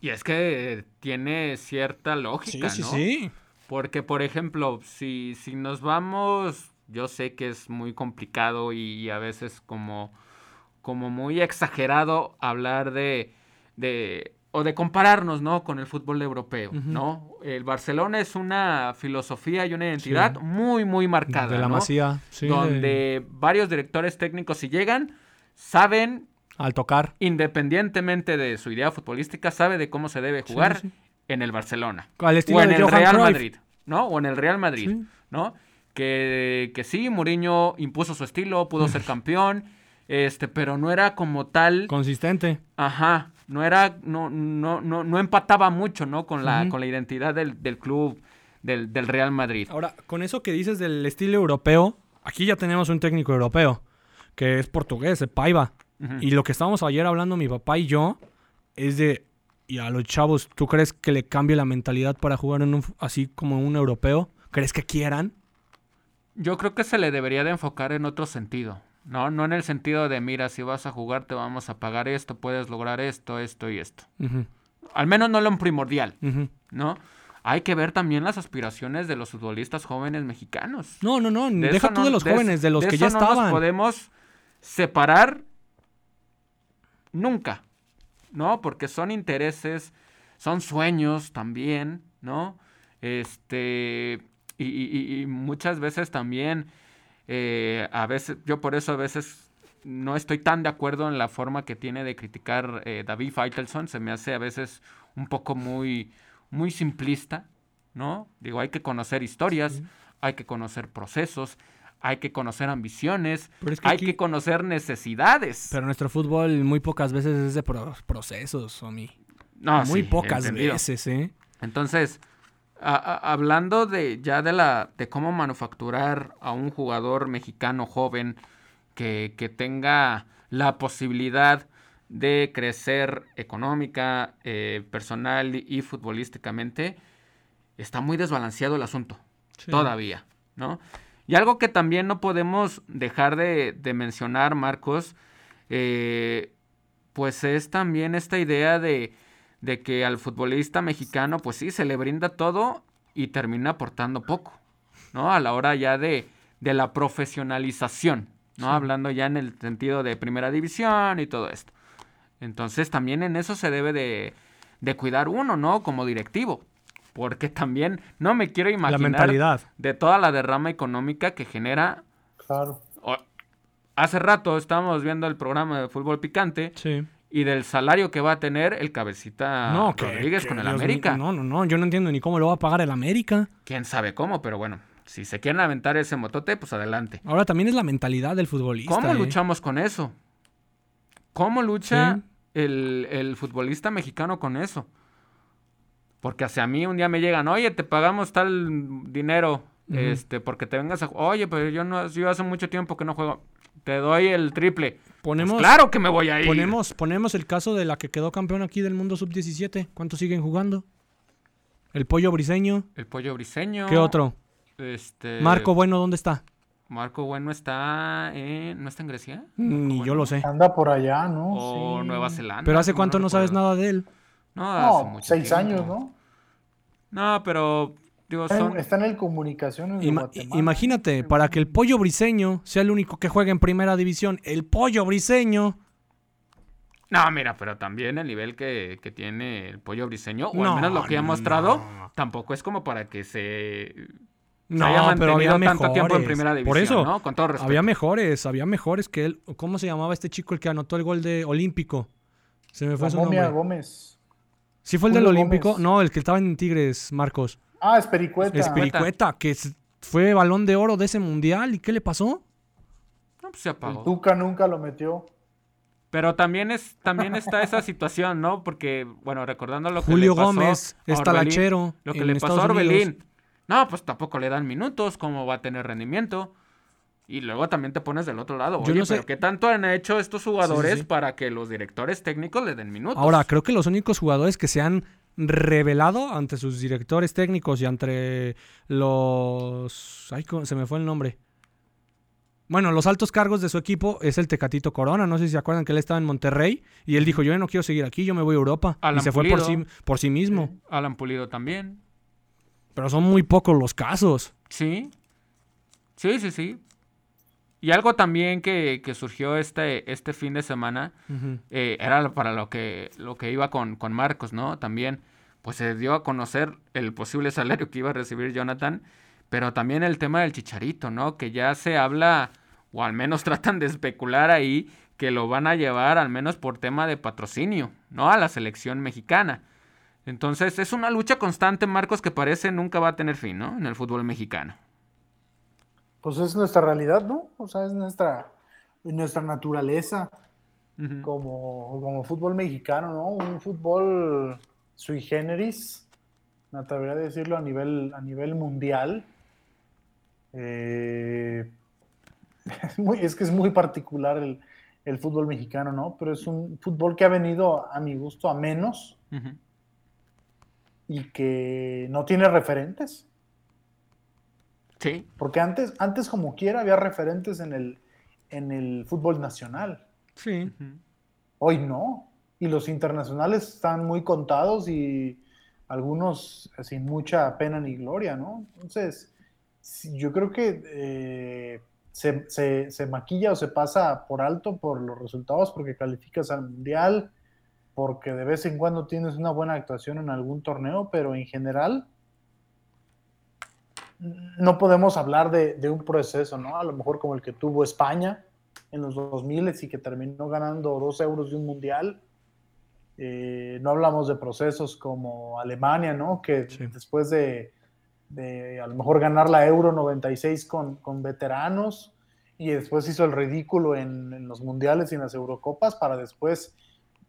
Y es que tiene cierta lógica, ¿no? sí. Porque, por ejemplo, si, si nos vamos, yo sé que es muy complicado y, a veces como, como muy exagerado hablar de, de, o de compararnos, ¿no? Con el fútbol europeo. ¿no? El Barcelona es una filosofía y una identidad Sí. muy, muy marcada, de la ¿no? masía, sí, de- donde varios directores técnicos, si llegan, saben, al tocar. independientemente de su idea futbolística, sabe de cómo se debe jugar sí. en el Barcelona. Al estilo O en de el Johan Real Cruyff. Madrid, ¿no? O en el Real Madrid. ¿no? Que, que sí, Mourinho impuso su estilo, pudo ser *laughs* campeón, este, pero no era como tal, Consistente. ajá, no era, no, no, no, no empataba mucho, ¿no? Con la, con la identidad del, del club, del, del Real Madrid. Ahora, con eso que dices del estilo europeo, aquí ya tenemos un técnico europeo, que es portugués, de Paiva. Y lo que estábamos ayer hablando mi papá y yo es de, y a los chavos, ¿tú crees que le cambie la mentalidad para jugar en un, así como un europeo? ¿Crees que quieran? Yo creo que se le debería de enfocar en otro sentido, ¿no? No en el sentido de, mira, si vas a jugar te vamos a pagar esto, puedes lograr esto, esto y esto. Al menos no lo primordial. ¿no? Hay que ver también las aspiraciones de los futbolistas jóvenes mexicanos. No, no, no, De deja tú no- de los de jóvenes, de los de que ya no nos estaban. podemos separar nunca, ¿no? Porque son intereses, son sueños también, ¿no? Este, y- y muchas veces también, eh, a veces, yo por eso a veces no estoy tan de acuerdo en la forma que tiene de criticar eh, David Feitelson, se me hace a veces un poco muy, muy simplista, ¿no? Digo, hay que conocer historias, hay que conocer procesos, hay que conocer ambiciones, Pero es que hay aquí- que conocer necesidades. Pero nuestro fútbol muy pocas veces es de pro- procesos, Omi. No, muy sí, pocas entendido. veces, ¿eh? Entonces, a- a- hablando de ya de la de cómo manufacturar a un jugador mexicano joven que, que tenga la posibilidad de crecer económica, eh, personal y, futbolísticamente, está muy desbalanceado el asunto Sí. todavía, ¿no? Y algo que también no podemos dejar de, de mencionar, Marcos, eh, pues es también esta idea de, de que al futbolista mexicano, pues sí, se le brinda todo y termina aportando poco, ¿no? A la hora ya de, de la profesionalización, ¿no? Hablando ya en el sentido de primera división y todo esto. Entonces también en eso se debe de, de cuidar uno, ¿no? Como directivo. Porque también no me quiero La imaginar mentalidad. de toda la derrama económica que genera. Claro. o- hace rato estábamos viendo el programa de fútbol picante Sí. Y del salario que va a tener el cabecita no, que, Rodríguez que con el Dios América. No, no, no, yo no entiendo ni cómo lo va a pagar el América. Quién sabe cómo, pero bueno, si se quieren aventar ese motote, pues adelante. Ahora también es la mentalidad del futbolista. ¿Cómo ¿eh? luchamos con eso? ¿Cómo lucha Sí. el, el futbolista mexicano con eso? Porque hacia mí un día me llegan, oye, te pagamos tal dinero, este, porque te vengas a... Oye, pero yo no, yo hace mucho tiempo que no juego. Te doy el triple. Ponemos, Pues claro que me voy a ir. ponemos, ponemos el caso de la que quedó campeón aquí del mundo sub-17. ¿Cuántos siguen jugando? El pollo briseño. El pollo briseño. ¿Qué otro? Este... Marco Bueno, ¿dónde está? Marco Bueno está en... ¿No está en Grecia? Ni yo lo sé. Anda por allá, ¿no? O Sí. Nueva Zelanda. Pero ¿hace cuánto no sabes nada de él? No, hace No, mucho seis tiempo. años, ¿no? No, pero digo, Está en- son... Está en el comunicaciones de Ima- Guatemala. imagínate, para que el pollo briseño sea el único que juegue en primera división, el pollo briseño. No, mira, pero también el nivel que, que tiene el pollo briseño, o No, al menos lo que ha mostrado, no. tampoco es como para que se, No, haya pero había mantenido mejores. tanto tiempo en primera división, Por eso, ¿no? Con todo respeto. había mejores, había mejores que él. ¿Cómo se llamaba este chico el que anotó el gol de Olímpico? Se me fue La su momia nombre. Gómez. ¿Sí fue el del Olímpico? Gómez. No, el que estaba en Tigres, Marcos. Ah, Espericueta. Espiricueta, que fue balón de oro de ese mundial. ¿Y qué le pasó? No, pues se El apagó. Tuca nunca lo metió. Pero también es también está esa situación, ¿no? Porque, bueno, recordando lo que Julio le pasó Gómez a Orbelín, Lo que en le pasó a Unidos. Orbelín. No, pues tampoco le dan minutos, ¿cómo va a tener rendimiento? Y luego también te pones del otro lado. Yo Oye, no sé- pero ¿qué tanto han hecho estos jugadores sí. para que los directores técnicos le den minutos? Ahora, creo que los únicos jugadores que se han revelado ante sus directores técnicos y entre los... Ay, ¿cómo- se me fue el nombre. Bueno, los altos cargos de su equipo es el Tecatito Corona. No sé si se acuerdan que él estaba en Monterrey y él dijo, yo no quiero seguir aquí, yo me voy a Europa. Alan y se fue por sí, por sí mismo. Alan Pulido también. Pero son muy pocos los casos. Sí. Sí, sí, sí. Y algo también que, que surgió este, este fin de semana eh, era para lo que, lo que iba con, con Marcos, ¿no? También, pues se dio a conocer el posible salario que iba a recibir Jonathan, pero también el tema del chicharito, ¿no? Que ya se habla, o al menos *laughs* tratan de especular ahí, que lo van a llevar al menos por tema de patrocinio, ¿no? A la selección mexicana. Entonces es una lucha constante, Marcos, que parece nunca va a tener fin, ¿no? En el fútbol mexicano. Pues es nuestra realidad, ¿no? O sea, es nuestra, nuestra naturaleza como, como fútbol mexicano, ¿no? Un fútbol sui generis, me atrevería a decirlo a nivel, a nivel mundial. Eh, *laughs* es, muy- es que es muy particular el, el fútbol mexicano, ¿no? Pero es un fútbol que ha venido, a mi gusto, a menos y que no tiene referentes. Sí. Porque antes, antes como quiera, había referentes en el, en el fútbol nacional. Sí. Hoy no. Y los internacionales están muy contados y algunos sin mucha pena ni gloria, ¿no? Entonces, yo creo que eh, se, se- se maquilla o se pasa por alto por los resultados porque calificas al mundial, porque de vez en cuando tienes una buena actuación en algún torneo, pero en general no podemos hablar de, de un proceso, ¿no? A lo mejor como el que tuvo España en los 2000 y que terminó ganando dos euros de un mundial. Eh, no hablamos de procesos como Alemania, ¿no? Que Sí. después de, de a lo mejor ganar la Euro 96 con, con veteranos y después hizo el ridículo en, en los mundiales y en las Eurocopas para después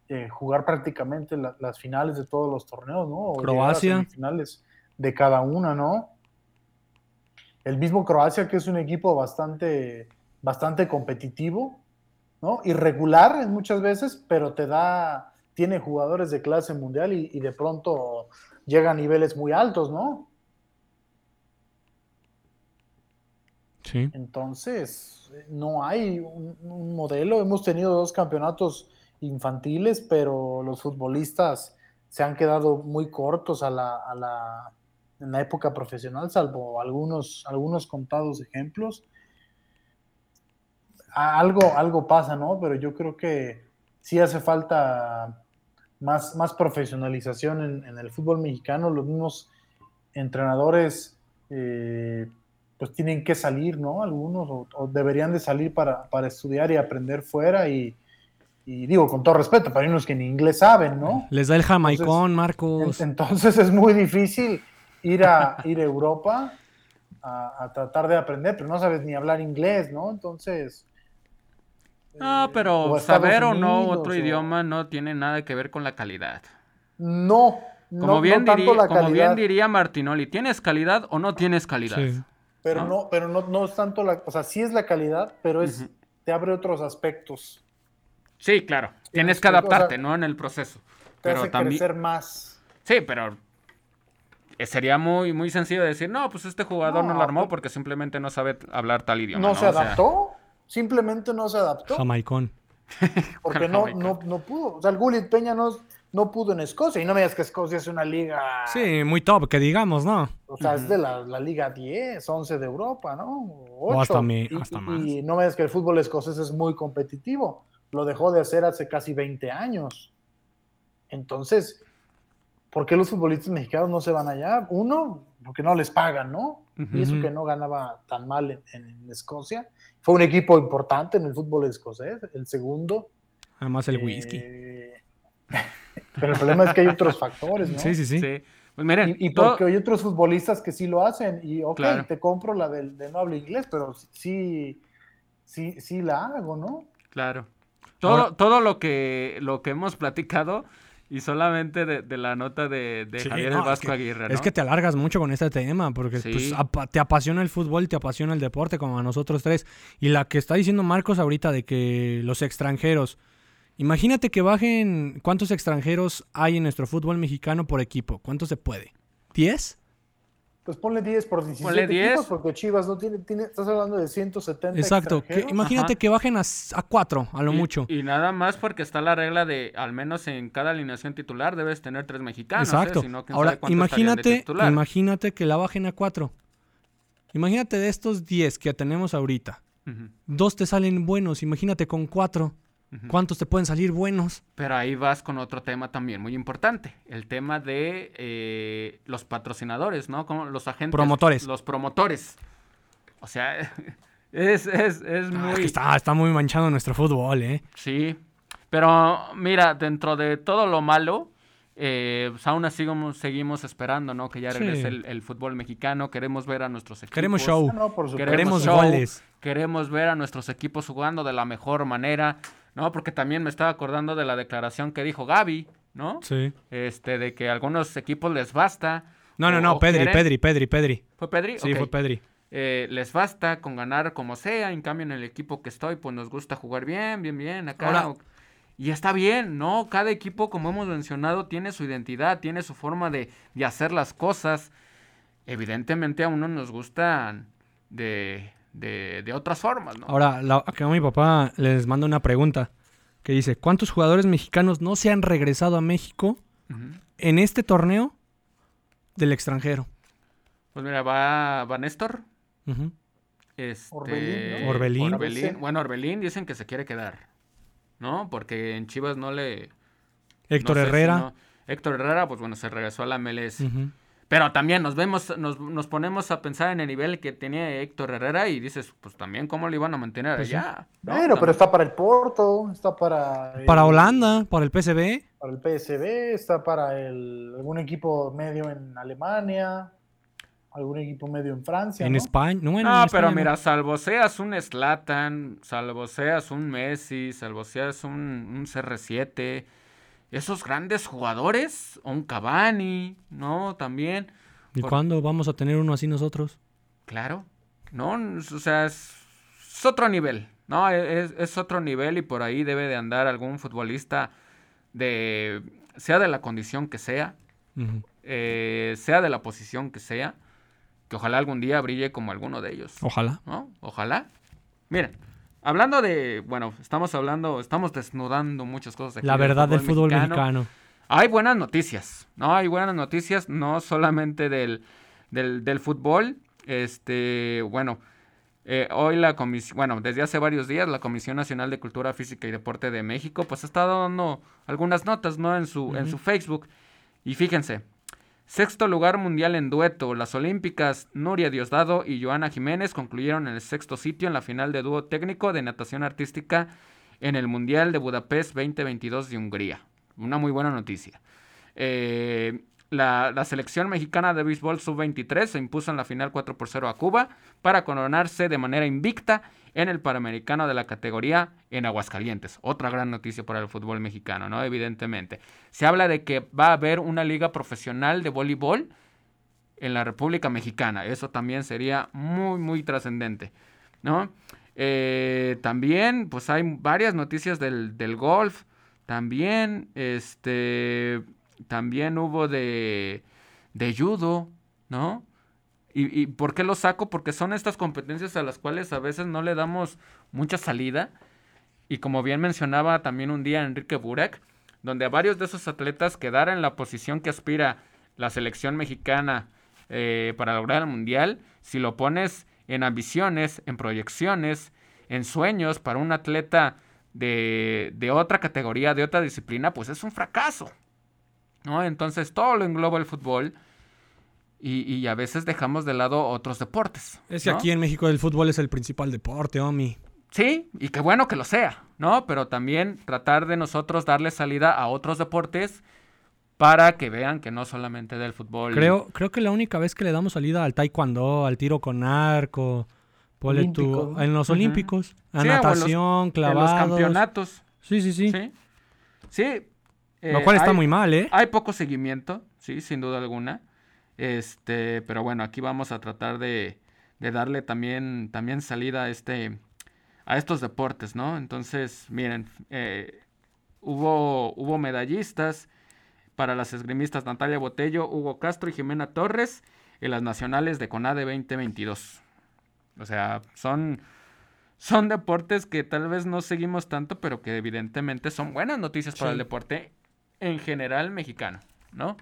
eh, jugar prácticamente la- las finales de todos los torneos, ¿no? O Croacia. semifinales de cada una, ¿no? El mismo Croacia, que es un equipo bastante, bastante competitivo, ¿no? Irregular muchas veces, pero te da, tiene jugadores de clase mundial y, y de pronto llega a niveles muy altos, ¿no? Sí. Entonces, no hay un, un modelo. Hemos tenido dos campeonatos infantiles, pero los futbolistas se han quedado muy cortos a la, a la, en la época profesional, salvo algunos, algunos contados ejemplos. Algo, algo pasa, ¿no? Pero yo creo que sí hace falta más, más profesionalización en, en el fútbol mexicano. Los mismos entrenadores eh, pues tienen que salir, ¿no? Algunos, o, o deberían de salir para, para estudiar y aprender fuera y, y digo, con todo respeto, para unos que ni inglés saben, ¿no? Les da el jamaicón, Entonces- Marcos. En- Entonces es muy difícil ir a, ir a Europa a, a tratar de aprender, pero no sabes ni hablar inglés, ¿no? Entonces... No, eh, pero o saber o no Unidos, otro o- idioma no tiene nada que ver con la calidad. No, Como, No- bien, no tanto diría, la como bien diría Martinoli, ¿tienes calidad o no tienes calidad? Sí. Pero ¿no? no, pero no, no es tanto la, o sea, sí es la calidad, pero es, te abre otros aspectos. Sí, claro. Tienes que o sea, adaptarte, ¿no? En el proceso. Te Pero hace también. crecer más. Sí, pero sería muy, muy sencillo decir, no, pues este jugador no, No, lo armó pues- porque simplemente no sabe hablar tal idioma. No, No, se O sea, adaptó, simplemente no se adaptó, Jamaicón. *laughs* porque no, no, no pudo. O sea, el Gullit Peña no, no pudo en Escocia, y no me digas que Escocia es una liga, Sí, muy top, que digamos, ¿no? o sea, es de la, la liga 10, 11 de Europa, ¿no? O hasta 8. y, hasta y- más. y no me digas que el fútbol escocés es muy competitivo, lo dejó de hacer hace casi 20 años. Entonces, ¿por qué los futbolistas mexicanos no se van allá? Uno, porque no les pagan, ¿no? Y eso que no ganaba tan mal en, en Escocia. Fue un equipo importante en el fútbol escocés. El segundo. Además el eh, whisky. *laughs* pero el problema es que hay otros factores, ¿no? Sí, sí, sí. sí. Pues miren, Y, y todo- porque hay otros futbolistas que sí lo hacen. Y ok, Claro. te compro la del de no habla inglés, pero sí, sí, sí la hago, ¿no? Claro. Todo, Ahora- todo lo que lo que hemos platicado y solamente de, de la nota de, de Sí, Javier no, el es Vasco que- Aguirre, ¿no? Es que te alargas mucho con este tema, porque Sí. pues, apa- te apasiona el fútbol te apasiona el deporte, como a nosotros tres. Y la que está diciendo Marcos ahorita de que los extranjeros, imagínate que bajen cuántos extranjeros hay en nuestro fútbol mexicano por equipo. ¿Cuánto se puede? ¿10? Pues ponle 10 por 17 Ponle 10. equipos, porque Chivas no tiene, tiene, estás hablando de 170 Exacto. Que, imagínate Ajá. que bajen a, a cuatro, a lo y, mucho. Y nada más porque está la regla de al menos en cada alineación titular debes tener tres mexicanos. ¿eh? Exacto. Si no, Ahora, imagínate, imagínate que la bajen a cuatro. Imagínate de estos 10 que tenemos ahorita. Ujú, Dos te salen buenos, imagínate con ¿Cuántos te pueden salir buenos? Pero ahí vas con otro tema también muy importante, el tema de eh, los patrocinadores, ¿no? Como los agentes. Promotores. Los promotores. O sea, *laughs* es, es, es Ah, es muy... que está, está muy manchado nuestro fútbol, ¿eh? Sí, pero mira, dentro de todo lo malo, eh, pues aún así seguimos, seguimos esperando, ¿no? Que ya Sí. regrese el, el fútbol mexicano, queremos ver a nuestros equipos. Queremos show. Ah, no, por supuesto. Queremos show, goles. Queremos ver a nuestros equipos jugando de la mejor manera, ¿no? Porque también me estaba acordando de la declaración que dijo Gaby, ¿no? Sí. Este, de que a algunos equipos les basta. No, no, no, Pedri, quieren- Pedri, Pedri, Pedri. ¿Fue Pedri? Sí, fue Pedri. Eh, les basta con ganar como sea, en cambio en el equipo que estoy, pues nos gusta jugar bien, bien, bien, acá. Ahora- o- y está bien, ¿no? Cada equipo, como hemos mencionado, tiene su identidad, tiene su forma de, de hacer las cosas. Evidentemente a uno nos gustan de, de, de otras formas, ¿no? Ahora, la- acá mi papá les manda una pregunta que dice, ¿cuántos jugadores mexicanos no se han regresado a México en este torneo del extranjero? Pues mira, va, va Néstor. Ujú. Este, Orbelín, ¿no? Orbelín. Bueno, Orbelín dicen que se quiere quedar, ¿no? Porque en Chivas no le... Héctor no sé si Herrera. no- Héctor Herrera, pues bueno, se regresó a la MLS. Ujú. Pero también nos vemos, nos, nos ponemos a pensar en el nivel que tenía Héctor Herrera y dices, pues también cómo lo iban a mantener Pues sí. allá. ¿no? Bueno, pero También. está para el Porto, está para... el- Para Holanda, para el PSV. Para el PSV, está para el, algún equipo medio en Alemania, algún equipo medio en Francia. En ¿no? España. No, No, en pero España no. mira, salvo seas un Slatan, salvo seas un Messi, salvo seas un, un CR7, esos grandes jugadores, un Cavani, ¿no? También, ¿Y por- cuándo vamos a tener uno así nosotros? claro, ¿no? O sea, es, es otro nivel, ¿no? Es, es otro nivel y por ahí debe de andar algún futbolista de, sea de la condición que sea, eh, sea de la posición que sea, que ojalá algún día brille como alguno de ellos. Ojalá. ¿no? Ojalá. Miren, hablando de, bueno, estamos hablando, estamos desnudando muchas cosas. aquí La verdad del fútbol mexicano. Hay buenas noticias, ¿no? Hay buenas noticias, no solamente del, del, del fútbol. Este, bueno, eh, hoy la comisión, bueno, desde hace varios días la Comisión Nacional de Cultura Física y Deporte de México, pues ha estado dando algunas notas, ¿no? En su, en su Facebook. Y fíjense, sexto lugar mundial en dueto. Las olímpicas Nuria Diosdado y Joana Jiménez concluyeron en el sexto sitio en la final de dúo técnico de natación artística en el Mundial de Budapest 2022 de Hungría. Una muy buena noticia. Eh, la, selección mexicana de béisbol sub-23 se impuso en la final 4 por 0 a Cuba para coronarse de manera invicta en el Panamericano de la categoría en Aguascalientes. Otra gran noticia para el fútbol mexicano, ¿no? Evidentemente. Se habla de que va a haber una liga profesional de voleibol en la República Mexicana. Eso también sería muy, muy trascendente, ¿no? Eh, también, pues hay varias noticias del, del golf. También, este, también hubo de, de judo, ¿no? ¿Y, ¿Y por qué lo saco? Porque son estas competencias a las cuales a veces no le damos mucha salida. Y como bien mencionaba también un día Enrique Burek, donde a varios de esos atletas quedara en la posición que aspira la selección mexicana eh, para lograr el mundial, si lo pones en ambiciones, en proyecciones, en sueños para un atleta de, de otra categoría, de otra disciplina, pues es un fracaso. ¿No? Entonces todo lo engloba el fútbol y, y a veces dejamos de lado otros deportes. Es que ¿no? aquí en México el fútbol es el principal deporte, Omi. Sí, y qué bueno que lo sea, ¿no? Pero también tratar de nosotros darle salida a otros deportes para que vean que no solamente del fútbol. Creo, creo que la única vez que le damos salida al taekwondo, al tiro con arco, en los olímpicos, a Sí, o en los- natación, en clavados. los campeonatos. Sí, sí, sí. Sí. Sí. Lo eh, cual está hay- muy mal, ¿eh? Hay poco seguimiento, sí, sin duda alguna. Este, pero bueno, aquí vamos a tratar de, de darle también, también salida a este, a estos deportes, ¿no? Entonces, miren, eh, hubo, hubo medallistas para las esgrimistas Natalia Botello, Hugo Castro y Jimena Torres en las nacionales de CONADE 2022. O sea, son, son deportes que tal vez no seguimos tanto, pero que evidentemente son buenas noticias para el deporte en general mexicano, ¿no?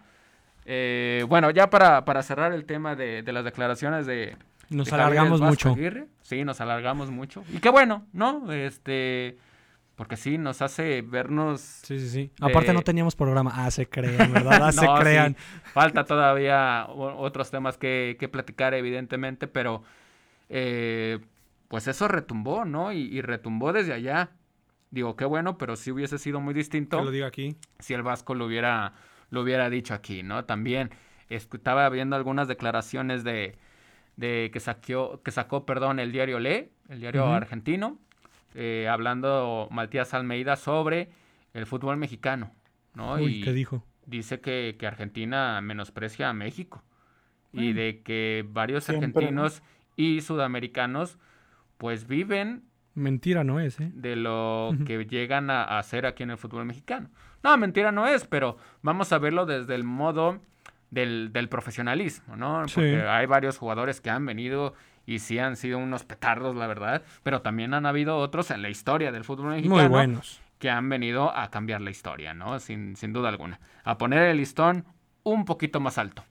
Eh, bueno, ya para, para cerrar el tema de, de las declaraciones de... Nos de alargamos mucho. Aguirre. Sí, nos alargamos mucho. Y qué bueno, ¿no? Este... Porque sí, nos hace vernos... Sí, sí, sí. Aparte no teníamos programa. Ah, se crean, ¿verdad? *laughs* Ah, se sí, crean. falta todavía otros temas que, que platicar, evidentemente, pero eh, pues eso retumbó, ¿no? Y, y retumbó desde allá. Digo, qué bueno, pero sí hubiese sido muy distinto Que lo diga aquí. si el Vasco lo hubiera, lo hubiera dicho aquí, ¿no? También estaba viendo algunas declaraciones de, de que, saqueó, que sacó, perdón, el diario Le, el diario argentino, eh, hablando Matías Almeida sobre el fútbol mexicano, ¿no? Uy, y ¿qué dijo? dice que, que Argentina menosprecia a México y de que varios argentinos y sudamericanos pues viven Mentira no es, ¿eh? de lo que llegan a, a hacer aquí en el fútbol mexicano. No, mentira no es, pero vamos a verlo desde el modo del, del profesionalismo, ¿no? Sí. Porque hay varios jugadores que han venido y sí han sido unos petardos, la verdad, pero también han habido otros en la historia del fútbol mexicano Muy buenos. que han venido a cambiar la historia, ¿no? Sin, sin duda alguna. A poner el listón un poquito más alto.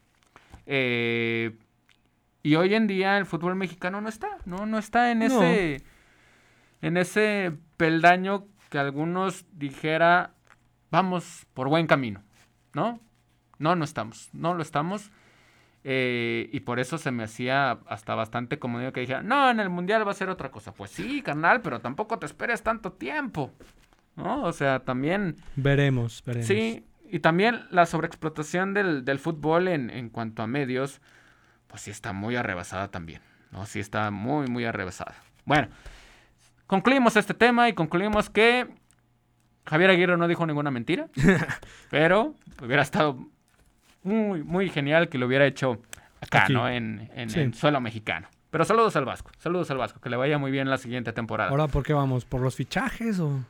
Eh, y hoy en día el fútbol mexicano no está, ¿no? No está en No. ese, en ese peldaño que algunos dijera, vamos por buen camino, ¿no? No, no estamos, no lo estamos. Eh, y por eso se me hacía hasta bastante comodino que dijera, no, en el mundial va a ser otra cosa. Pues sí, carnal, pero tampoco te esperes tanto tiempo, ¿no? O sea, también Veremos, veremos. Sí, y también la sobreexplotación del, del fútbol en, en cuanto a medios, pues sí está muy arrebasada también, ¿no? Sí está muy, muy arrebasada. Bueno, concluimos este tema y concluimos que Javier Aguirre no dijo ninguna mentira, *laughs* pero hubiera estado muy, muy genial que lo hubiera hecho acá, Aquí. ¿no? En, en, Sí. en suelo mexicano. Pero saludos al Vasco, saludos al Vasco, que le vaya muy bien la siguiente temporada. Ahora, ¿por qué vamos? ¿Por los fichajes o...?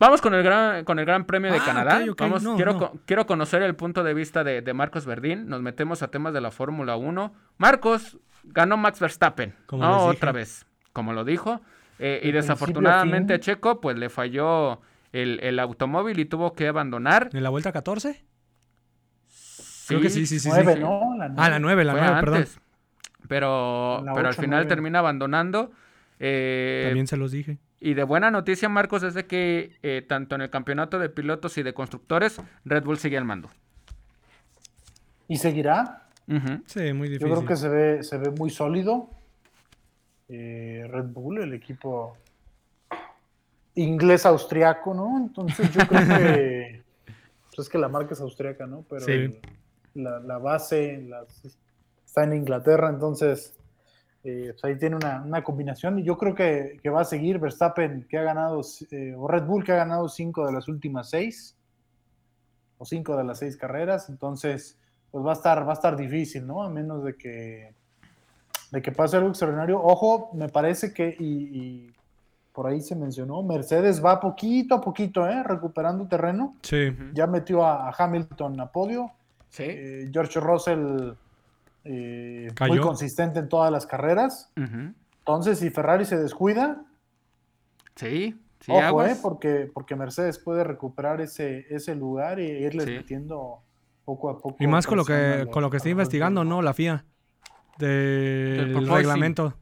Vamos con el gran, con el gran premio de Ah, Canadá. ok, ok, Vamos, no, quiero, no. quiero conocer el punto de vista de, de Marcos Verdín. Nos metemos a temas de la Fórmula 1. Marcos ganó Max Verstappen. Como no, otra vez. Como lo dijo. Eh, y De desafortunadamente a Checo, pues le falló el, el automóvil y tuvo que abandonar. ¿En la vuelta 14? Creo que sí, sí, sí. Nueve, sí. ¿no? La Ah, la 9, la Fue 9, perdón. antes. Pero, La pero al final termina abandonando. Eh, También se los dije. y de buena noticia, Marcos, es de que eh, tanto en el campeonato de pilotos y de constructores, Red Bull sigue al mando. Y seguirá. Sí, muy Yo difícil. creo que se ve, se ve muy sólido. Eh, Red Bull, el equipo inglés-austriaco, ¿no? Entonces yo creo que. *laughs* pues es que la marca es austriaca, ¿no? Pero Sí. el, la, base, está en Inglaterra, entonces eh, pues ahí tiene una, combinación y yo creo que, va a seguir Verstappen que ha ganado, eh, o Red Bull que ha ganado cinco de las últimas seis, o cinco de las seis carreras, entonces pues va a estar, va a estar difícil, ¿no? A menos de que, de que pase algo extraordinario. Ojo, me parece que, y, por ahí se mencionó, Mercedes va poquito a poquito, ¿eh? Recuperando terreno. Sí. Ya metió a, Hamilton a podio. Sí. Eh, George Russell eh, muy consistente en todas las carreras. Entonces, si Ferrari se descuida, sí, sí ojo, eh, porque, porque Mercedes puede recuperar ese, ese lugar e irles metiendo poco a poco. Y más con lo que, con lo que está investigando, ¿no? La FIA. Del reglamento.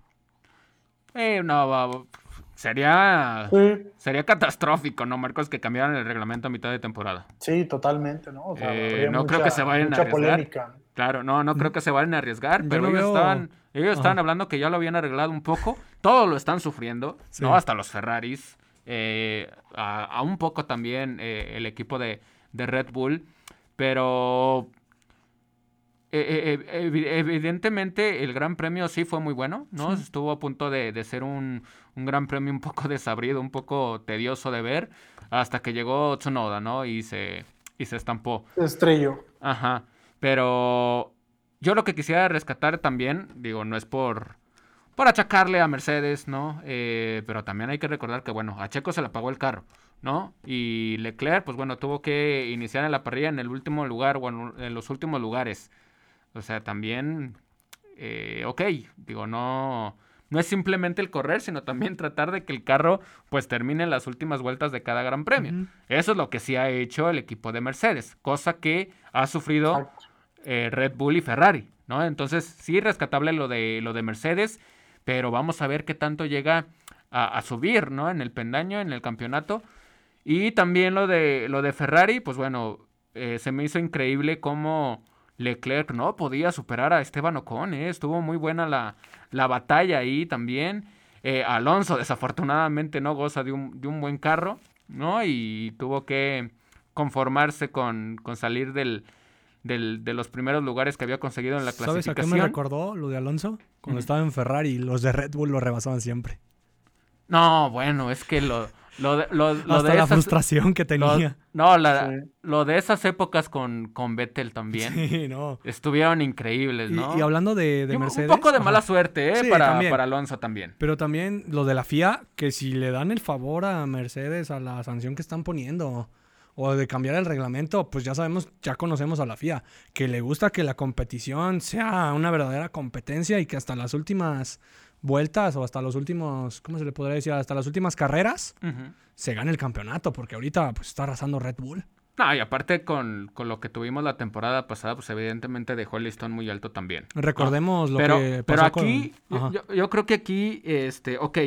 Eh, no, sería sería catastrófico, ¿no, Marcos? Que cambiaran el reglamento a mitad de temporada. Sí, totalmente, ¿no? Eh, no creo que se vayan a arriesgar. Claro, no, no creo que se vayan a arriesgar, pero ellos estaban, ellos estaban hablando que ya lo habían arreglado un poco. Todos lo están sufriendo, ¿no? Hasta los Ferraris. Eh, a, un poco también el equipo de, de Red Bull. Pero eh, eh, eh, evidentemente el Gran Premio sí fue muy bueno, ¿no? Estuvo a punto de, ser un, Gran Premio un poco *laughs* desabrido, un poco tedioso de ver, hasta que llegó Tsunoda, ¿no? Y se, y se estampó. Estrello. Ajá. Pero yo lo que quisiera rescatar también, digo, no es por, por achacarle a Mercedes, ¿no? pero también hay que recordar que, bueno, a Checo se le apagó el carro. ¿no? Y Leclerc, pues bueno, tuvo que iniciar en la parrilla en el último lugar, o en los últimos lugares. O sea, también, eh, ok, digo, no, no es simplemente el correr, sino también tratar de que el carro pues termine en las últimas vueltas de cada gran premio. Eso es lo que sí ha hecho el equipo de Mercedes, cosa que ha sufrido eh, Red Bull y Ferrari, ¿no? Entonces, sí, rescatable lo de, lo de Mercedes, pero vamos a ver qué tanto llega a, a subir, ¿no? En el pendaño, en el campeonato. Y también lo de, lo de Ferrari, pues bueno, eh, se me hizo increíble cómo Leclerc no podía superar a Esteban Ocon, ¿eh? estuvo muy buena la, la batalla ahí también. Eh, Alonso desafortunadamente no goza de un, de un, buen carro, ¿no? Y tuvo que conformarse con, con salir del, del, de los primeros lugares que había conseguido en la clasificación. ¿Sabes a qué me recordó lo de Alonso? Cuando estaba en Ferrari, los de Red Bull lo rebasaban siempre. No, bueno, es que lo, lo de, lo, de la frustración que tenía. no, lo de esas épocas con, con Vettel también. *laughs* Sí, no. Estuvieron increíbles, ¿no? Y, hablando de, Mercedes. Un poco de mala suerte, ¿eh? para, para Alonso también. Pero también lo de la FIA, que si le dan el favor a Mercedes a la sanción que están poniendo o de cambiar el reglamento, pues ya sabemos, ya conocemos a la FIA, que le gusta que la competición sea una verdadera competencia y que hasta las últimas vueltas o hasta los últimos, ¿cómo se le podría decir? Hasta las últimas carreras, se gane el campeonato, porque ahorita pues está arrasando Red Bull. No, y aparte con, lo que tuvimos la temporada pasada, pues evidentemente dejó el listón muy alto también. Recordemos lo pero, que Pero aquí, yo, creo que aquí, este, ok,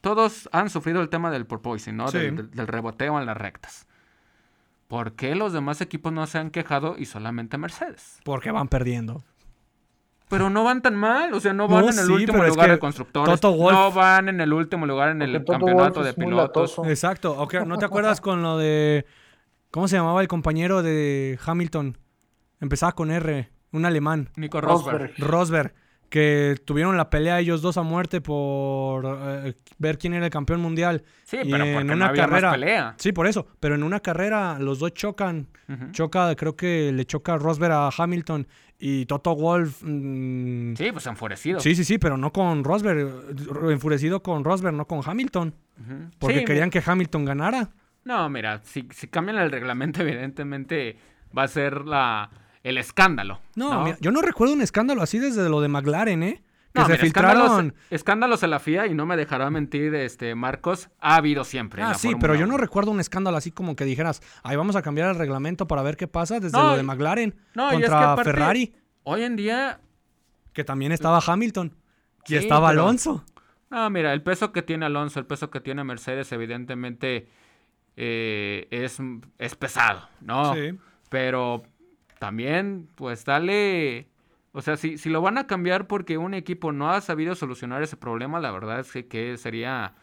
todos han sufrido el tema del porpoising, ¿no? Del, del, reboteo en las rectas. ¿Por qué los demás equipos no se han quejado y solamente Mercedes? Porque van perdiendo. Pero no van tan mal, o sea, no van en el último lugar de constructores. no van en el último lugar en el campeonato de pilotos. Exacto. ¿No te acuerdas con lo de. ¿Cómo se llamaba el compañero de Hamilton? Empezaba con R, un alemán. Nico Rosberg. Rosberg. Que tuvieron la pelea ellos dos a muerte por eh, ver quién era el campeón mundial. Sí, pero en una carrera. pelea. Sí, por eso. Pero en una carrera los dos chocan. Choca, creo que le choca Rosberg a Hamilton. Y Toto Wolf. Mm, sí, pues enfurecido. Sí, sí, sí, pero no con Rosberg. Enfurecido con Rosberg, no con Hamilton. Porque querían que Hamilton ganara. No, mira, si, si cambian el reglamento, *laughs* evidentemente va a ser la, el escándalo. No, Mira, yo no recuerdo un escándalo así desde lo de McLaren, ¿eh? Que se filtraron. Escándalos, en la FIA, y no me dejará mentir, este Marcos, ha habido siempre. Ah, sí, pero yo no recuerdo un escándalo así como que dijeras, ahí vamos a cambiar el reglamento para ver qué pasa desde lo de McLaren contra Ferrari. Hoy en día. Que también estaba Hamilton. y estaba Alonso. No, mira, el peso que tiene Alonso, el peso que tiene Mercedes, evidentemente eh, es, es pesado, ¿no? Sí. Pero también, pues dale o sea, si, si lo van a cambiar porque un equipo no ha sabido solucionar ese problema, la verdad es que, sería,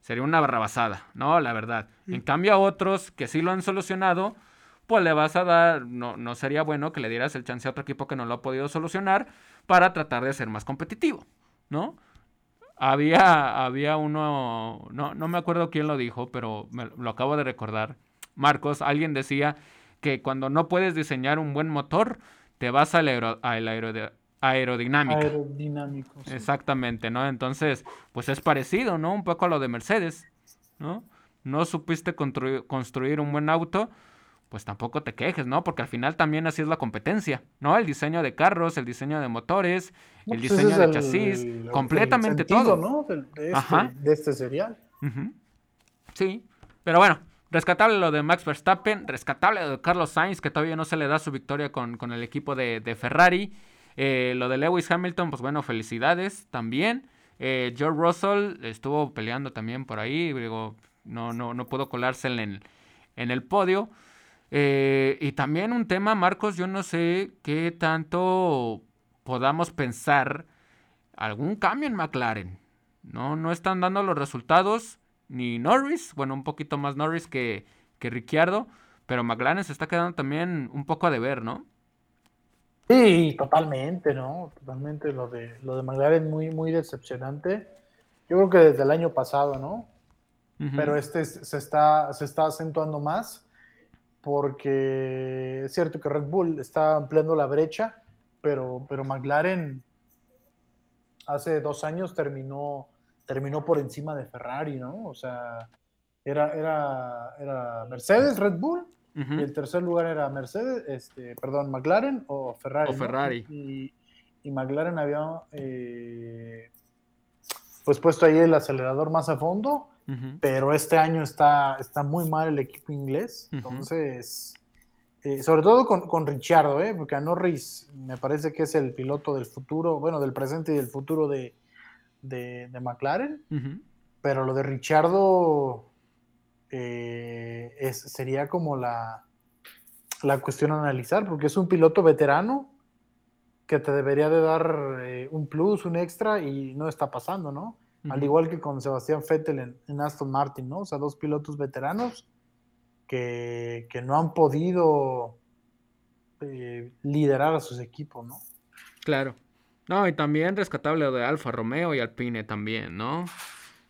sería una barrabasada, ¿no? La verdad. En cambio a otros que sí lo han solucionado, pues le vas a dar, no, no sería bueno que le dieras el chance a otro equipo que no lo ha podido solucionar para tratar de ser más competitivo, ¿no? Había, había uno, no, no me acuerdo quién lo dijo, pero me, lo acabo de recordar. Marcos, alguien decía que cuando no puedes diseñar un buen motor, te vas al, aero, al aerodinámica. Aerodinámico. Exactamente, ¿no? Entonces, pues es parecido, ¿no? Un poco a lo de Mercedes, ¿no? No supiste construir un buen auto, pues tampoco te quejes, ¿no? Porque al final también así es la competencia, ¿no? El diseño de carros, el diseño de motores, el pues diseño de chasis, completamente todo. ¿no? De, este, de este serial. Sí, pero bueno, rescatable lo de Max Verstappen, rescatable lo de Carlos Sainz, que todavía no se le da su victoria con, con el equipo de, de Ferrari. Eh, lo de Lewis Hamilton, pues bueno, felicidades también. Eh, George Russell estuvo peleando también por ahí, digo, no, no, no pudo colarse en, en el podio. Eh, y también un tema, Marcos, yo no sé qué tanto podamos pensar algún cambio en McLaren. No, no están dando los resultados ni Norris, bueno, un poquito más Norris que, que Ricciardo, pero McLaren se está quedando también un poco a deber, ¿no? Sí, totalmente, ¿no? Totalmente lo de lo de McLaren muy muy decepcionante. Yo creo que desde el año pasado, ¿no? Pero este se está se está acentuando más porque es cierto que Red Bull está ampliando la brecha, pero, pero McLaren hace dos años terminó, terminó por encima de Ferrari, ¿no? O sea, era, era, era Mercedes, Red Bull, y el tercer lugar era Mercedes, este, perdón, McLaren o Ferrari. O Ferrari. Y, y, McLaren había eh, pues puesto ahí el acelerador más a fondo pero este año está, está muy mal el equipo inglés. Entonces, eh, sobre todo con, con Ricciardo, ¿eh? porque a Norris me parece que es el piloto del futuro, bueno, del presente y del futuro de, de, McLaren. Pero lo de Ricciardo eh, es, sería como la, la cuestión a analizar, porque es un piloto veterano que te debería de dar eh, un plus, un extra, y no está pasando, ¿no? al igual que con Sebastián Vettel en, Aston Martin, ¿no? O sea, dos pilotos veteranos que, no han podido eh, liderar a sus equipos, ¿no? Claro. No, y también rescatable de Alfa Romeo y Alpine también, ¿no?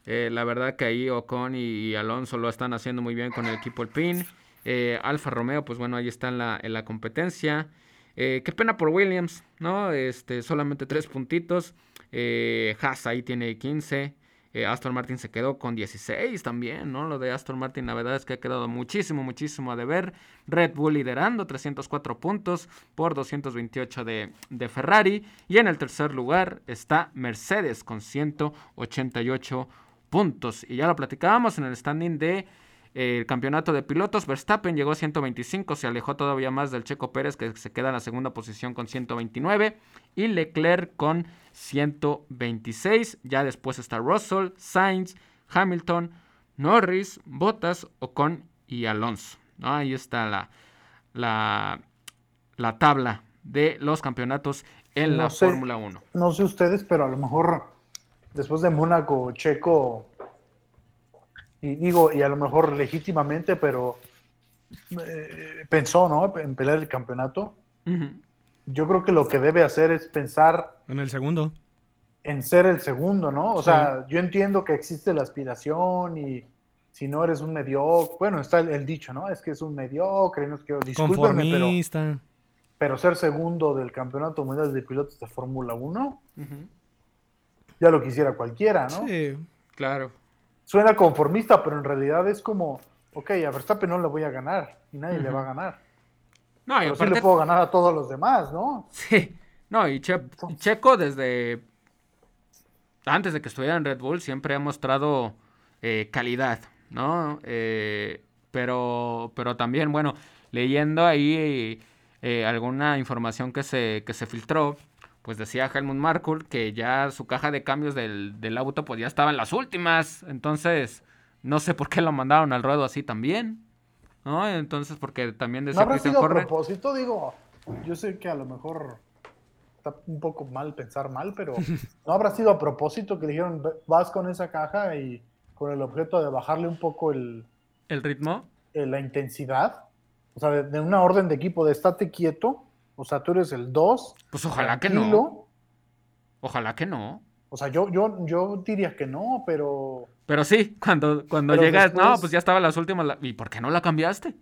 Eh, la verdad que ahí Ocon y, Alonso lo están haciendo muy bien con el equipo Alpine. Eh, Alfa Romeo, pues bueno, ahí está en la, la competencia. qué pena por Williams, ¿no? Este, solamente tres puntitos. Eh, Haas ahí tiene 15. Eh, Aston Martin se quedó con 16 también, ¿no? Lo de Aston Martin, la verdad es que ha quedado muchísimo, muchísimo a deber. Red Bull liderando, 304 puntos por 228 de, de Ferrari. Y en el tercer lugar está Mercedes con 188 puntos. Y ya lo platicábamos en el standing de el campeonato de pilotos. Verstappen llegó a 125, se alejó todavía más del Checo Pérez, que se queda en la segunda posición con 129, y Leclerc con 126. Ya después está Russell, Sainz, Hamilton, Norris, Bottas, Ocon y Alonso. Ahí está la, la, la, tabla de los campeonatos en la Fórmula 1. No sé ustedes, pero a lo mejor después de Mónaco, Checo y digo, y a lo mejor legítimamente, pero eh, pensó, ¿no? En pelear el campeonato. Yo creo que lo que debe hacer es pensar... En el segundo. En ser el segundo, ¿no? O sea, yo entiendo que existe la aspiración y si no eres un mediocre, bueno, está el, dicho, ¿no? Es que es un mediocre, no es que discúlpenme, pero, pero ser segundo del campeonato mundial de pilotos de Fórmula 1, ya lo quisiera cualquiera, ¿no? Sí, claro suena conformista, pero en realidad es como, ok, a Verstappen no le voy a ganar y nadie le va a ganar. No, y pero sí le puedo ganar a todos los demás, ¿no? Sí, no, y Checo desde antes de que estuviera en Red Bull siempre ha mostrado eh, calidad, ¿no? Eh, pero, pero también, bueno, leyendo ahí eh, alguna información que se, que se filtró, pues decía Helmut Markul que ya su caja de cambios del, auto pues ya estaba en las últimas. Entonces, no sé por qué lo mandaron al ruedo así también. ¿No? Entonces, porque también decía ¿No habrá sido a propósito? Digo, yo sé que a lo mejor está un poco mal pensar mal, pero *laughs* ¿no habrá sido a propósito que dijeron vas con esa caja y con el objeto de bajarle un poco el... ¿El ritmo? Eh, la intensidad. o sea, de, de una orden de equipo de estate quieto, o sea, tú eres el 2. Pues ojalá que no. Ojalá que no. O sea, yo, yo, yo diría que no, pero. Pero sí, cuando, cuando Pero llegas, no, después- pues ya estaban las últimas. la- ¿Y por qué no la cambiaste?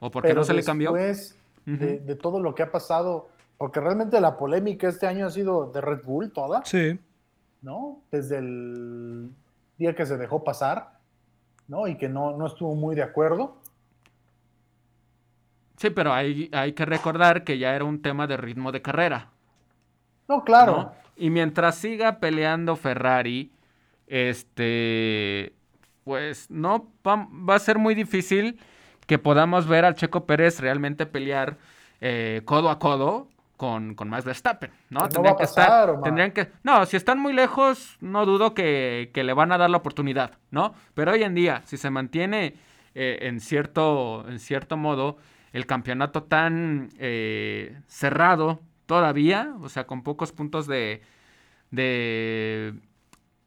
¿O por qué pero no se le cambió? después de, de todo lo que ha pasado, porque realmente la polémica este año ha sido de Red Bull toda, Sí. ¿no? Desde el día que se dejó pasar, ¿no? Y que no, no estuvo muy de acuerdo. Sí, pero hay, hay que recordar que ya era un tema de ritmo de carrera. No, claro. ¿no? Y mientras siga peleando Ferrari, este, pues no va, va a ser muy difícil que podamos ver al Checo Pérez realmente pelear eh, codo a codo con, con Max Verstappen, ¿no? Va a que estar, Omar. tendrían que, no, si están muy lejos, no dudo que, que le van a dar la oportunidad, ¿no? Pero hoy en día, si se mantiene eh, en cierto, en cierto modo el campeonato tan eh, cerrado todavía, o sea, con pocos puntos de, de,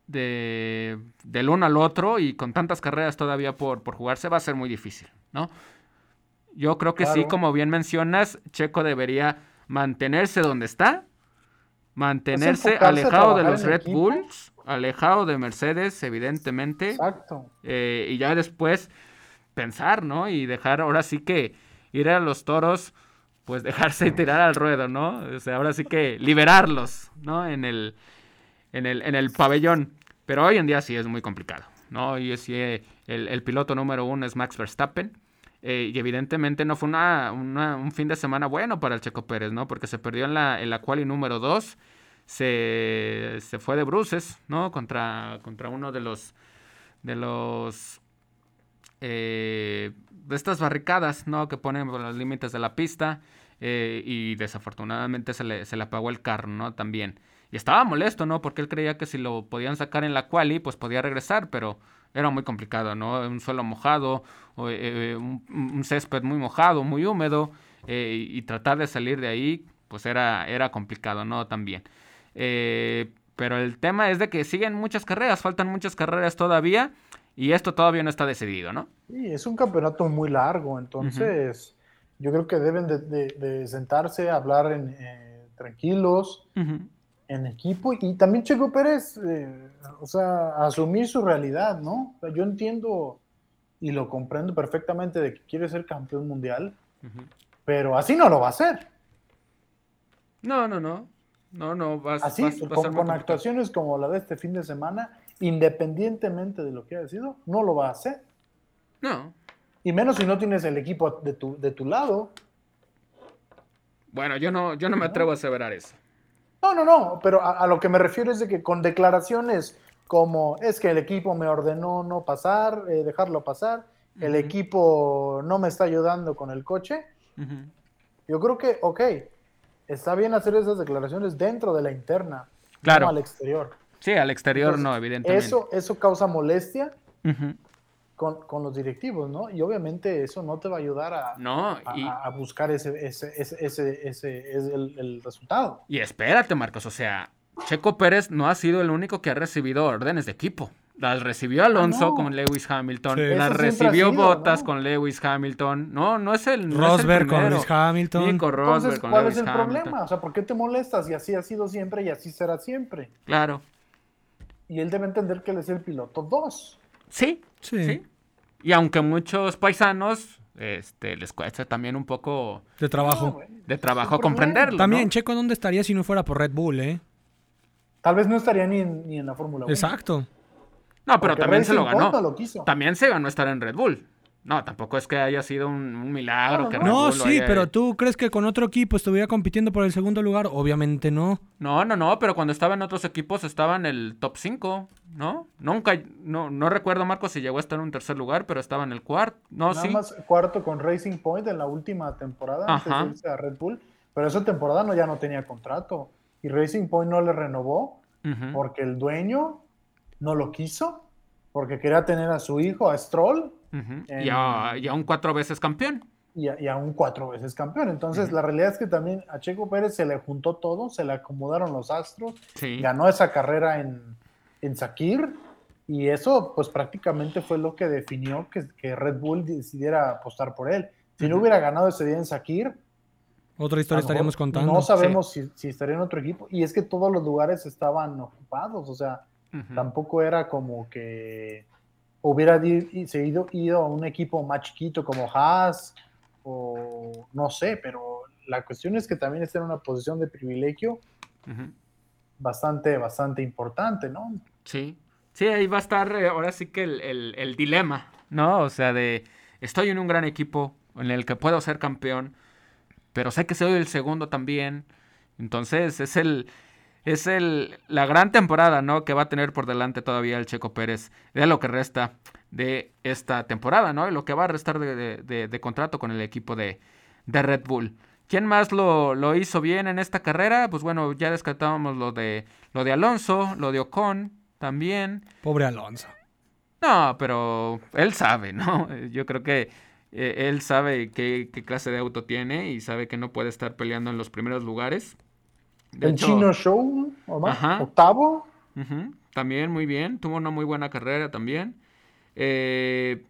de- del uno al otro y con tantas carreras todavía por, por jugarse, va a ser muy difícil, ¿no? Yo creo que sí, como bien mencionas, Checo debería mantenerse donde está, mantenerse alejado de los Red equipo. Bulls, alejado de Mercedes, evidentemente, Exacto. eh, y ya después pensar, ¿no? Y dejar ahora sí que ir a los toros, pues *laughs* dejarse tirar al ruedo, ¿no? O sea, ahora sí que liberarlos, ¿no? En el, en el, en el pabellón. Pero hoy en día sí es muy complicado, ¿no? Hoy sí eh, el, el piloto número uno es Max Verstappen. eh, y evidentemente no fue una, una- un fin de semana bueno para el Checo Pérez, ¿no? Porque se perdió en la, en la quali número 2. Se, se fue de bruces, ¿no? Contra, contra uno de los de los eh, estas barricadas, ¿no? Que ponen los límites de la pista eh, y desafortunadamente se le, se le apagó el carro, ¿no? También. Y estaba molesto, ¿no? Porque él creía que si lo podían sacar en la quali, pues podía regresar, pero era muy complicado, ¿no? Un suelo mojado, o, eh, un, césped muy mojado, muy húmedo, eh, y, tratar de salir de ahí, pues era, era complicado, ¿no? También. Eh, pero el tema es de que siguen muchas carreras, faltan muchas carreras todavía, y esto todavía no está decidido, ¿no? Sí, es un campeonato muy largo, entonces yo creo que deben de, de- de sentarse, hablar en, eh, tranquilos, en equipo, y también Checo Pérez, eh, o sea, asumir su realidad, ¿no? O sea, yo entiendo y lo comprendo perfectamente de que quiere ser campeón mundial, pero así no lo va a hacer. No, no, no. No, no, vas, Así, va a ser con, actuaciones como la de este fin de semana, independientemente de lo que haya sido, no lo va a hacer. No. Y menos si no tienes el equipo de tu, de tu lado. Bueno, yo no, yo no me atrevo a aseverar eso. No, no, no, pero a, a lo que me refiero es de que con declaraciones como es que el equipo me ordenó no pasar, eh, dejarlo pasar, el equipo no me está ayudando con el coche, yo creo que, ok, está bien hacer esas declaraciones dentro de la interna, Claro. no al exterior. Sí, al exterior Entonces, no, evidentemente. Eso, eso causa molestia con, con los directivos, ¿no? Y obviamente eso no te va a ayudar a, No, a- y, a- a buscar ese, ese, ese, ese, ese es el, el resultado. y espérate, Marcos, o sea, Checo Pérez no ha sido el único que ha recibido órdenes de equipo. Las recibió Alonso Ah, no. con Lewis Hamilton, Sí. las recibió sido, Bottas ¿no? con Lewis Hamilton. No, no es el. no es el Rosberg con. Lewis Hamilton. Nico Rosberg Entonces, con ¿cuál Lewis es el Hamilton. problema? O sea, ¿por qué te molestas? Y así ha sido siempre y así será siempre. Claro. Y él debe entender que él es el piloto 2. Sí, Sí. sí. Y aunque muchos paisanos este, les cuesta también un poco De trabajo. de trabajo comprenderlo. ¿no? También, Checo, ¿dónde estaría si no fuera por Red Bull, eh? Tal vez no estaría ni en, ni en la Fórmula 1. Exacto. No, pero Porque también se lo ganó. no lo quiso. También se ganó estar en Red Bull. No, tampoco es que haya sido un, un milagro No, que no. Sí, haya- pero ¿tú crees que con otro equipo estuviera compitiendo por el segundo lugar? Obviamente no. No, no, no, pero cuando estaba en otros equipos estaba en el top 5, ¿no? Nunca, no, no recuerdo, Marco, si llegó a estar en un tercer lugar, pero estaba en el cuarto. No, Nada sí. más cuarto con Racing Point en la última temporada Ajá. antes de irse a Red Bull. Pero esa temporada no, ya no tenía contrato. Y Racing Point no le renovó porque el dueño no lo quiso. Porque quería tener a su hijo, a Stroll, En- Y, a, y a un cuatro veces campeón. y, a, y cuatro veces campeón. Entonces, la realidad es que también a Checo Pérez se le juntó todo, se le acomodaron los astros, Sí. ganó esa carrera en, en Sakir, y eso, pues prácticamente fue lo que definió que, que Red Bull decidiera apostar por él. Si no hubiera ganado ese día en Sakir, otra historia estaríamos contando. No sabemos si, si, estaría en otro equipo. Y es que todos los lugares estaban ocupados. O sea, tampoco era como que hubiera ido, ido a un equipo más chiquito como Haas o no sé, pero la cuestión es que también está en una posición de privilegio bastante, bastante importante, ¿no? Sí, sí, ahí va a estar eh, ahora sí que el, el dilema, ¿no? O sea, de estoy en un gran equipo en el que puedo ser campeón, pero sé que soy el segundo también. Entonces es el es el la gran temporada, ¿no? Que va a tener por delante todavía el Checo Pérez de lo que resta de esta temporada, ¿no? Y lo que va a restar de, contrato con el equipo de, Red Bull. ¿Quién más lo, lo, hizo bien en esta carrera? Pues bueno, ya descartábamos lo de lo de Alonso, lo de Ocon también. Pobre Alonso. No, pero él sabe, ¿no? *laughs* Yo creo que eh, él sabe qué, clase de auto tiene y sabe que no puede estar peleando en los primeros lugares. El Chino Show, octavo. También muy bien, tuvo una muy buena carrera también. Eh,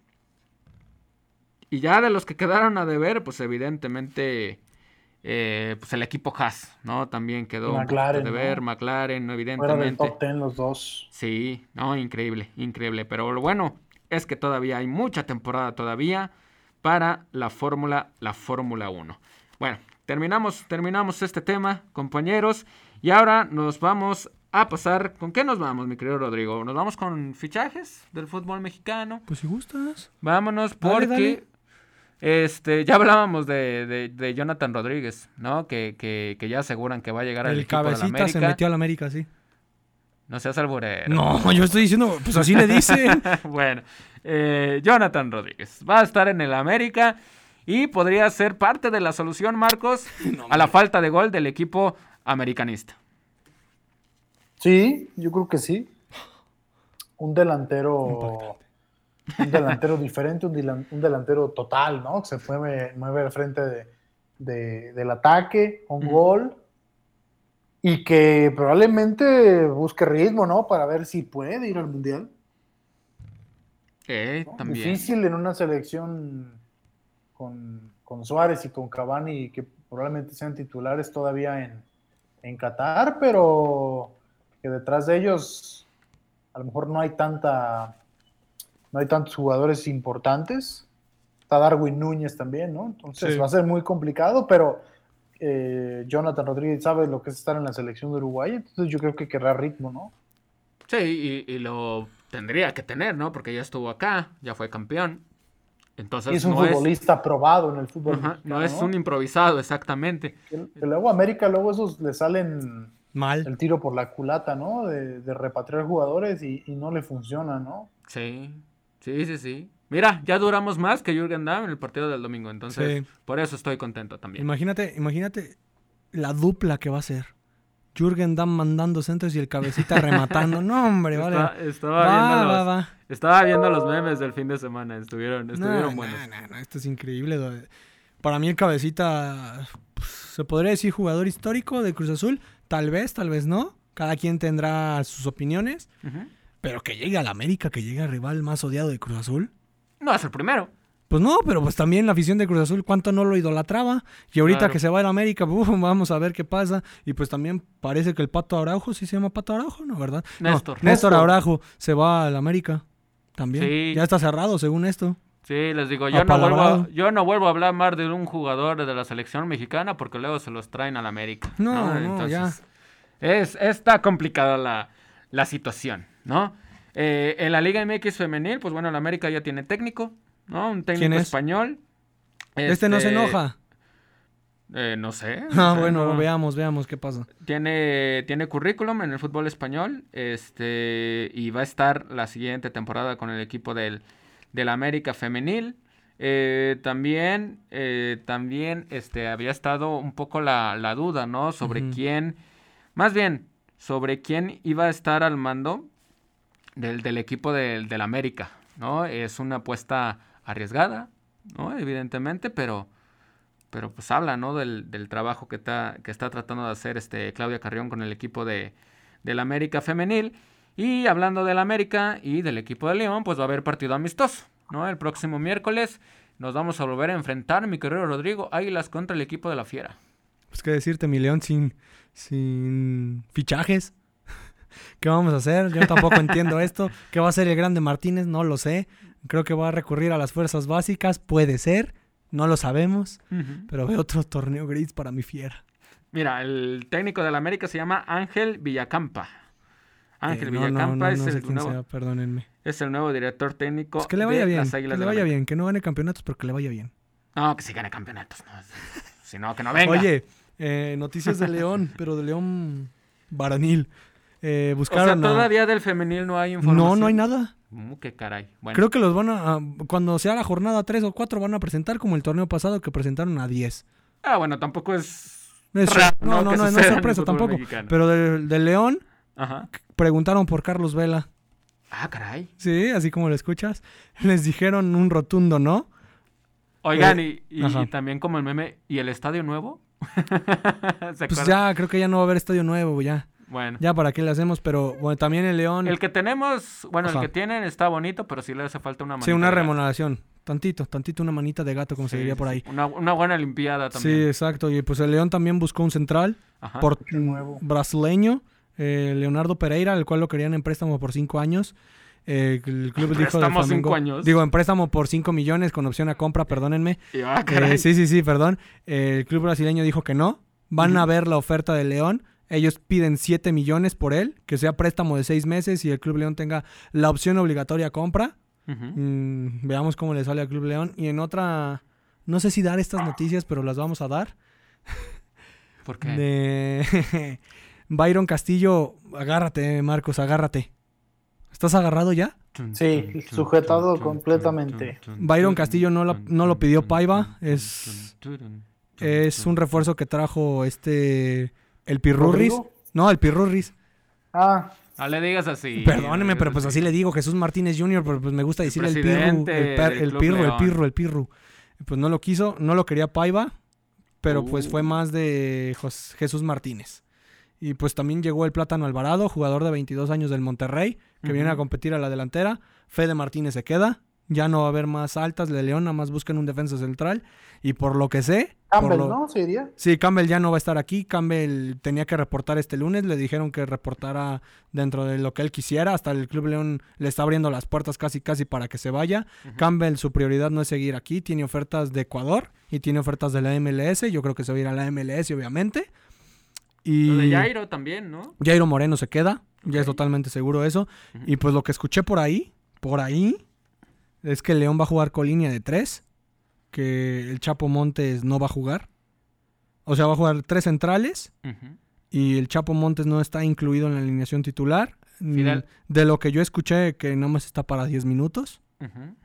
y ya de los que quedaron a deber, pues evidentemente eh, pues el equipo Haas, ¿no? También quedó McLaren, de ver, McLaren, evidentemente. top ten los dos. Sí, no, increíble, increíble. Pero lo bueno es que todavía hay mucha temporada todavía para la Fórmula, la Fórmula 1. Bueno, terminamos, terminamos este tema, compañeros, y ahora nos vamos a pasar. ¿Con qué nos vamos, mi querido Rodrigo? ¿Nos vamos con fichajes del fútbol mexicano? Pues si gustas. Vámonos, porque este ya hablábamos de, de, Jonathan Rodríguez, ¿no? Que, que, que, ya aseguran que va a llegar al equipo de la América. se metió a la América, sí. No seas alburero. No, yo estoy diciendo, pues así le dicen. *laughs* bueno, eh, Jonathan Rodríguez va a estar en el América y podría ser parte de la solución, Marcos, *laughs* a la falta de gol del equipo americanista. Sí, yo creo que sí. Un delantero, un delantero diferente, un, delantero total, ¿no? Que se mueve, mueve al frente del ataque, un gol y que probablemente busque ritmo, ¿no? Para ver si puede ir al mundial. Eh, también. Difícil en una selección con, Suárez y con Cavani, que probablemente sean titulares todavía en, en Qatar, pero que detrás de ellos a lo mejor no hay tanta no hay tantos jugadores importantes. Está Darwin Núñez también, ¿no? Entonces va a ser muy complicado, pero eh, Jonathan Rodríguez sabe lo que es estar en la selección de Uruguay, entonces yo creo que querrá ritmo, ¿no? Sí, y, lo tendría que tener, ¿no? Porque ya estuvo acá, ya fue campeón. Entonces, es un futbolista probado en el fútbol. no es un improvisado, exactamente. Que, luego América, luego esos le salen mal el tiro por la culata, ¿no? De, repatriar jugadores y, y, no le funciona, ¿no? Sí, sí, sí, sí. Mira, ya duramos más que Jürgen Damm en el partido del domingo, entonces por eso estoy contento también. Imagínate, imagínate la dupla que va a ser. Jürgen Damm mandando centros y el cabecita rematando. No, hombre, vale. estaba, viendo los, estaba, viendo los, memes del fin de semana. Estuvieron, estuvieron buenos. esto es increíble. Para mí el cabecita pues, se podría decir jugador histórico de Cruz Azul. Tal vez, tal vez no. Cada quien tendrá sus opiniones. Pero que llegue al América, que llegue al rival más odiado de Cruz Azul. No es el primero. Pues no, pero pues también la afición de Cruz Azul, ¿cuánto no lo idolatraba? Y ahorita que se va a América, vamos a ver qué pasa. Y pues también parece que el Pato Araujo, sí se llama Pato Araujo, ¿no? ¿Verdad? Néstor. Néstor Araujo se va al América también. Ya está cerrado, según esto. Sí, les digo, yo no, vuelvo a, yo no vuelvo a hablar más de un jugador de la selección mexicana porque luego se los traen al América. No, no, ya. Es, está complicada la, la situación, ¿no? Eh, en la Liga MX femenil, pues bueno, la América ya tiene técnico, ¿no? Un técnico español. Este, no se este, enoja. Eh, no sé. *laughs* ah, bueno, veamos, veamos qué pasa. Tiene, tiene currículum en el fútbol español. Este. Y va a estar la siguiente temporada con el equipo del, del América Femenil. Eh, también, también este, había estado un poco la, duda, ¿no? Sobre quién. Más bien, sobre quién iba a estar al mando del, equipo del, del, América, ¿no? Es una apuesta arriesgada, ¿no? Evidentemente, pero, pero pues habla, ¿no? Del, trabajo que está, que está tratando de hacer este Claudia Carrión con el equipo de, del América femenil. Y hablando del América y del equipo de León, pues va a haber partido amistoso, ¿no? El próximo miércoles nos vamos a volver a enfrentar, mi querido Rodrigo, Águilas contra el equipo de la Fiera. Pues qué decirte, mi León, sin, sin fichajes. *laughs* ¿Qué vamos a hacer? Yo tampoco entiendo esto. ¿Qué va a hacer el grande Martínez? No lo sé. Creo que va a recurrir a las fuerzas básicas. Puede ser. No lo sabemos. Pero veo otro torneo gris para mi fiera. Mira, el técnico del América se llama Ángel Villacampa. Ángel eh, Villacampa es el nuevo, perdónenme. Es el nuevo director técnico pues que le vaya bien, Que le vaya bien, que no gane campeonatos, pero que le vaya bien. No, que sí gane campeonatos. No. *laughs* si no, que no venga. Oye, eh, noticias de León, *laughs* pero de León varanil. Eh, buscaron o sea, todavía del femenil no hay información. No, no hay nada. Uh, qué caray. Creo que los van a, Cuando sea la jornada 3 o 4 van a presentar como el torneo pasado que presentaron a 10. Ah, bueno, tampoco es... no, no, no, no, es sorpresa tampoco. Pero del León preguntaron por Carlos Vela. Ah, caray. Sí, así como lo escuchas. *laughs* Les dijeron un rotundo no. Oigan, eh, y, también como el meme, ¿y el estadio nuevo? *laughs* pues ya, creo que ya no va a haber estadio nuevo, ya. Bueno. Ya para qué le hacemos, pero bueno, también el León. El que tenemos, bueno, el que tienen está bonito, pero sí le hace falta una manita. Sí, una remodelación. Tantito, tantito una manita de gato, como se diría por ahí. Una, buena limpiada también. Sí, exacto. Y pues el León también buscó un central por nuevo. brasileño, eh, Leonardo Pereira, el cual lo querían en préstamo por cinco años. Eh, el club dijo de cinco años. Digo, en préstamo por 5 millones con opción a compra, perdónenme. Ah, eh, sí, sí, sí, perdón. el club brasileño dijo que no. Van a ver la oferta de León. Ellos piden 7 millones por él, que sea préstamo de 6 meses y el Club León tenga la opción obligatoria compra. Mm, veamos cómo le sale al Club León. Y en otra, no sé si dar estas noticias, pero las vamos a dar. *laughs* ¿Por qué? De *laughs* Byron Castillo, agárrate, Marcos, agárrate. ¿Estás agarrado ya? Sí, sujetado completamente. Byron Castillo no, no lo pidió Paiva. Es, es un refuerzo que trajo este. El Pirurris. No, el Pirurris. Ah. No le digas así. Perdóneme, pero pues así le digo. Jesús Martínez Jr., pero pues me gusta decirle el Pirru. El, el Pirru, el Pirru, el Pirru. Pues no lo quiso, no lo quería Paiva, pero pues fue uh. más de Jesús Martínez. Y pues también llegó el Plátano Alvarado, jugador de 22 años del Monterrey, que viene a competir a la delantera. Fede Martínez se queda. Ya no va a haber más altas de León, nada más buscan un defensa central. Y por lo que sé. Campbell, ¿no? Sí, Campbell ya no va a estar aquí. Campbell tenía que reportar este lunes. Le dijeron que reportara dentro de lo que él quisiera. Hasta el Club León le está abriendo las puertas casi, casi para que se vaya. Campbell, su prioridad no es seguir aquí. Tiene ofertas de Ecuador y tiene ofertas de la MLS. Yo creo que se va a ir a la MLS, obviamente. Y lo de Jairo también, ¿no? Jairo Moreno se queda, ya es totalmente seguro eso. Y pues lo que escuché por ahí, por ahí, es que León va a jugar con línea de tres, que el Chapo Montes no va a jugar. O sea, va a jugar tres centrales y el Chapo Montes no está incluido en la alineación titular. De lo que yo escuché, que no más está para 10 minutos.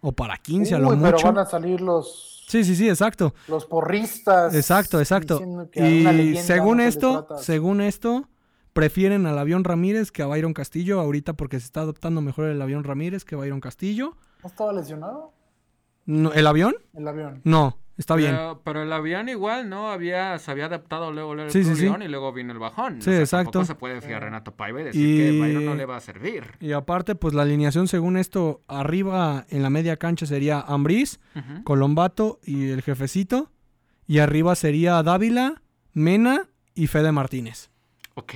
O para 15 a lo mucho. Pero van a salir los. Sí, sí, sí, exacto. Los porristas. Exacto, exacto. Y según esto, según esto, prefieren al avión Ramírez que a Byron Castillo ahorita porque se está adoptando mejor el avión Ramírez que Byron Castillo. ¿No estaba lesionado? ¿El avión? El avión. No, Está bien. Pero el avión igual, ¿no? Había, se había adaptado luego, luego el sí, y luego vino el bajón. Sí, exacto. No se puede fiar a Renato Paiva y decir que Byron no le va a servir. Y aparte, pues la alineación, según esto, arriba en la media cancha sería Ambriz, Colombato y el jefecito. Y arriba sería Dávila, Mena y Fede Martínez. Ok.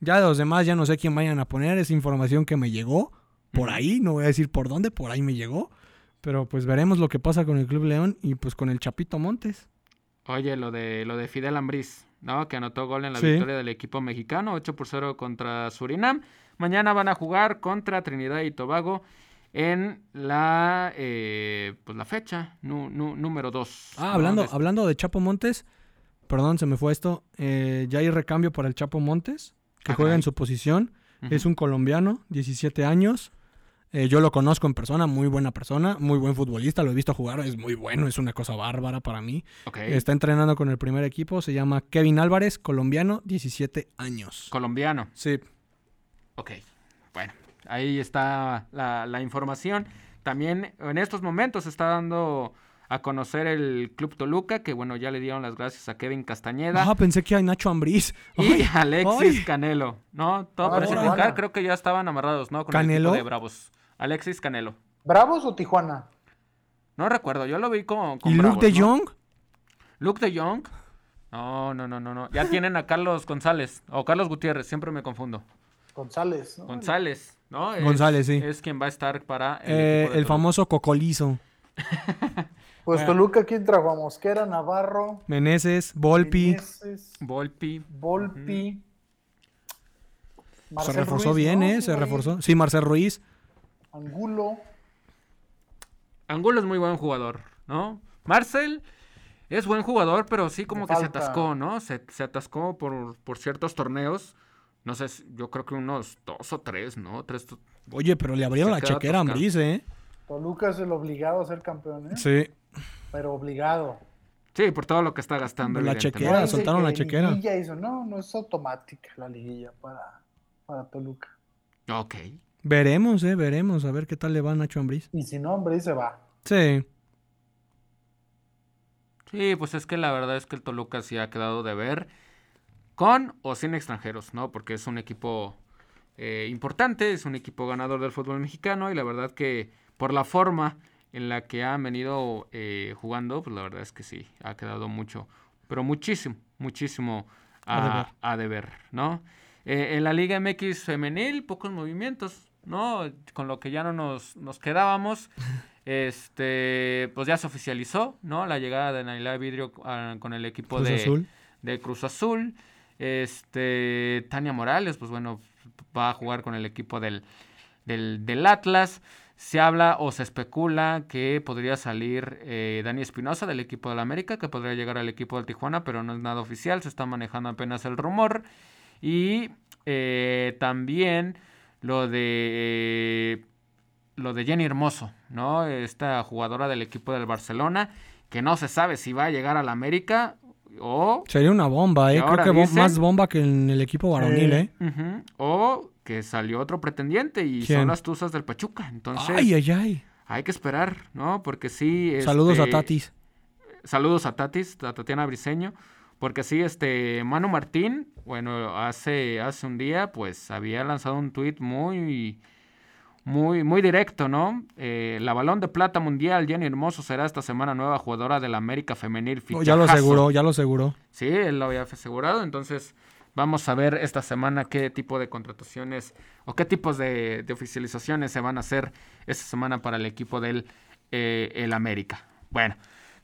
Ya los demás ya no sé quién vayan a poner. Es información que me llegó por ahí. No voy a decir por dónde, por ahí me llegó. Pero pues veremos lo que pasa con el Club León y pues con el Chapito Montes. Oye, lo de lo de Fidel Ambriz, ¿no? Que anotó gol en la victoria del equipo mexicano, 8 por 0 contra Surinam. Mañana van a jugar contra Trinidad y Tobago en la eh, pues la fecha número 2. Ah, hablando, hablando de Chapo Montes, perdón, se me fue esto. Eh, ya hay recambio para el Chapo Montes, que ah, juega en su posición. Es un colombiano, 17 años. Eh, yo lo conozco en persona, muy buena persona, muy buen futbolista, lo he visto jugar, es muy bueno, es una cosa bárbara para mí. Está entrenando con el primer equipo, se llama Kevin Álvarez, colombiano, 17 años. Colombiano. Sí. Ok, bueno, ahí está la, información. También en estos momentos está dando a conocer el Club Toluca, que bueno, ya le dieron las gracias a Kevin Castañeda. Ah, pensé que hay Nacho Ambriz. *laughs* Y Alexis Canelo, ¿no? Todo parece indicar, creo que ya estaban amarrados, ¿no? Con Canelo. de Bravos. Alexis Canelo. ¿Bravos o Tijuana? No recuerdo, yo lo vi con, con ¿Y Luke de ¿no? Jong? Luke de Jong. No, no, no, no, no. Ya tienen a Carlos González o Carlos Gutiérrez, siempre me confundo. González, ¿no? González, ¿no? Es- González, sí. Es quien va a estar para el, Eh, el famoso Cocolizo. *laughs* Pues Toluca, ¿quién trajo? A Mosquera, Navarro, Meneses, Volpi. Meneses, Volpi. Volpi. Se reforzó Ruiz, bien, ¿no? ¿eh? Se reforzó. Sí, Marcel Ruiz. Angulo. Angulo es muy buen jugador, ¿no? Marcel es buen jugador, pero sí como que se atascó, ¿no? Se, se atascó por, por ciertos torneos. No sé, yo creo que unos dos o tres, ¿no? Tres. to- Oye, pero le abrieron la chequera a. Ambriz, ¿eh? Toluca es el obligado a ser campeón, ¿eh? Sí. Pero obligado. Sí, por todo lo que está gastando. La chequera, No soltaron la que chequera. liguilla hizo, No, no es automática la liguilla para, para Toluca. Ok. Veremos, ¿eh? Veremos. A ver qué tal le va a Nacho Ambriz. Y si no, hombre, se va. Sí. Sí, pues es que la verdad es que el Toluca sí ha quedado de ver con o sin extranjeros, ¿no? Porque es un equipo eh, importante, es un equipo ganador del fútbol mexicano y la verdad que por la forma en la que han venido eh, jugando, pues la verdad es que sí, ha quedado mucho, pero muchísimo, muchísimo a, a deber, ¿no? Eh, en la Liga MX femenil, pocos movimientos, ¿no? Con lo que ya no nos, nos quedábamos. *laughs* Este, pues ya se oficializó, ¿no? La llegada de Naila Vidrio ah, con el equipo Cruz de, Azul. de Cruz Azul. Este, Tania Morales, pues bueno, va a jugar con el equipo del, del, del Atlas. Se habla o se especula que podría salir eh, Dani Espinosa del equipo del América, que podría llegar al equipo del Tijuana, pero no es nada oficial, se está manejando apenas el rumor. Y eh, también lo de lo de Jenny Hermoso, ¿no? Esta jugadora del equipo del Barcelona, que no se sabe si va a llegar al América o Sería una bomba, ¿eh? Creo que bo- dicen- más bomba que en el equipo varonil. ¿eh? O que salió otro pretendiente y ¿Quién? son las Tuzas del Pachuca. Entonces, Ay, ay, ay. hay que esperar, ¿no? Porque sí. Saludos a este, Tatis. Saludos a Tatis, a Tatiana Briseño. Porque sí, este, Manu Martín, bueno, hace, hace un día, pues había lanzado un tuit muy, muy, muy directo, ¿no? Eh, la balón de plata mundial, Jenny Hermoso, será esta semana nueva jugadora del América Femenil. Oh, ya lo aseguró, ya lo aseguró. Sí, él lo había asegurado. Entonces, vamos a ver esta semana qué tipo de contrataciones o qué tipos de, de oficializaciones se van a hacer esta semana para el equipo del eh, el América. Bueno,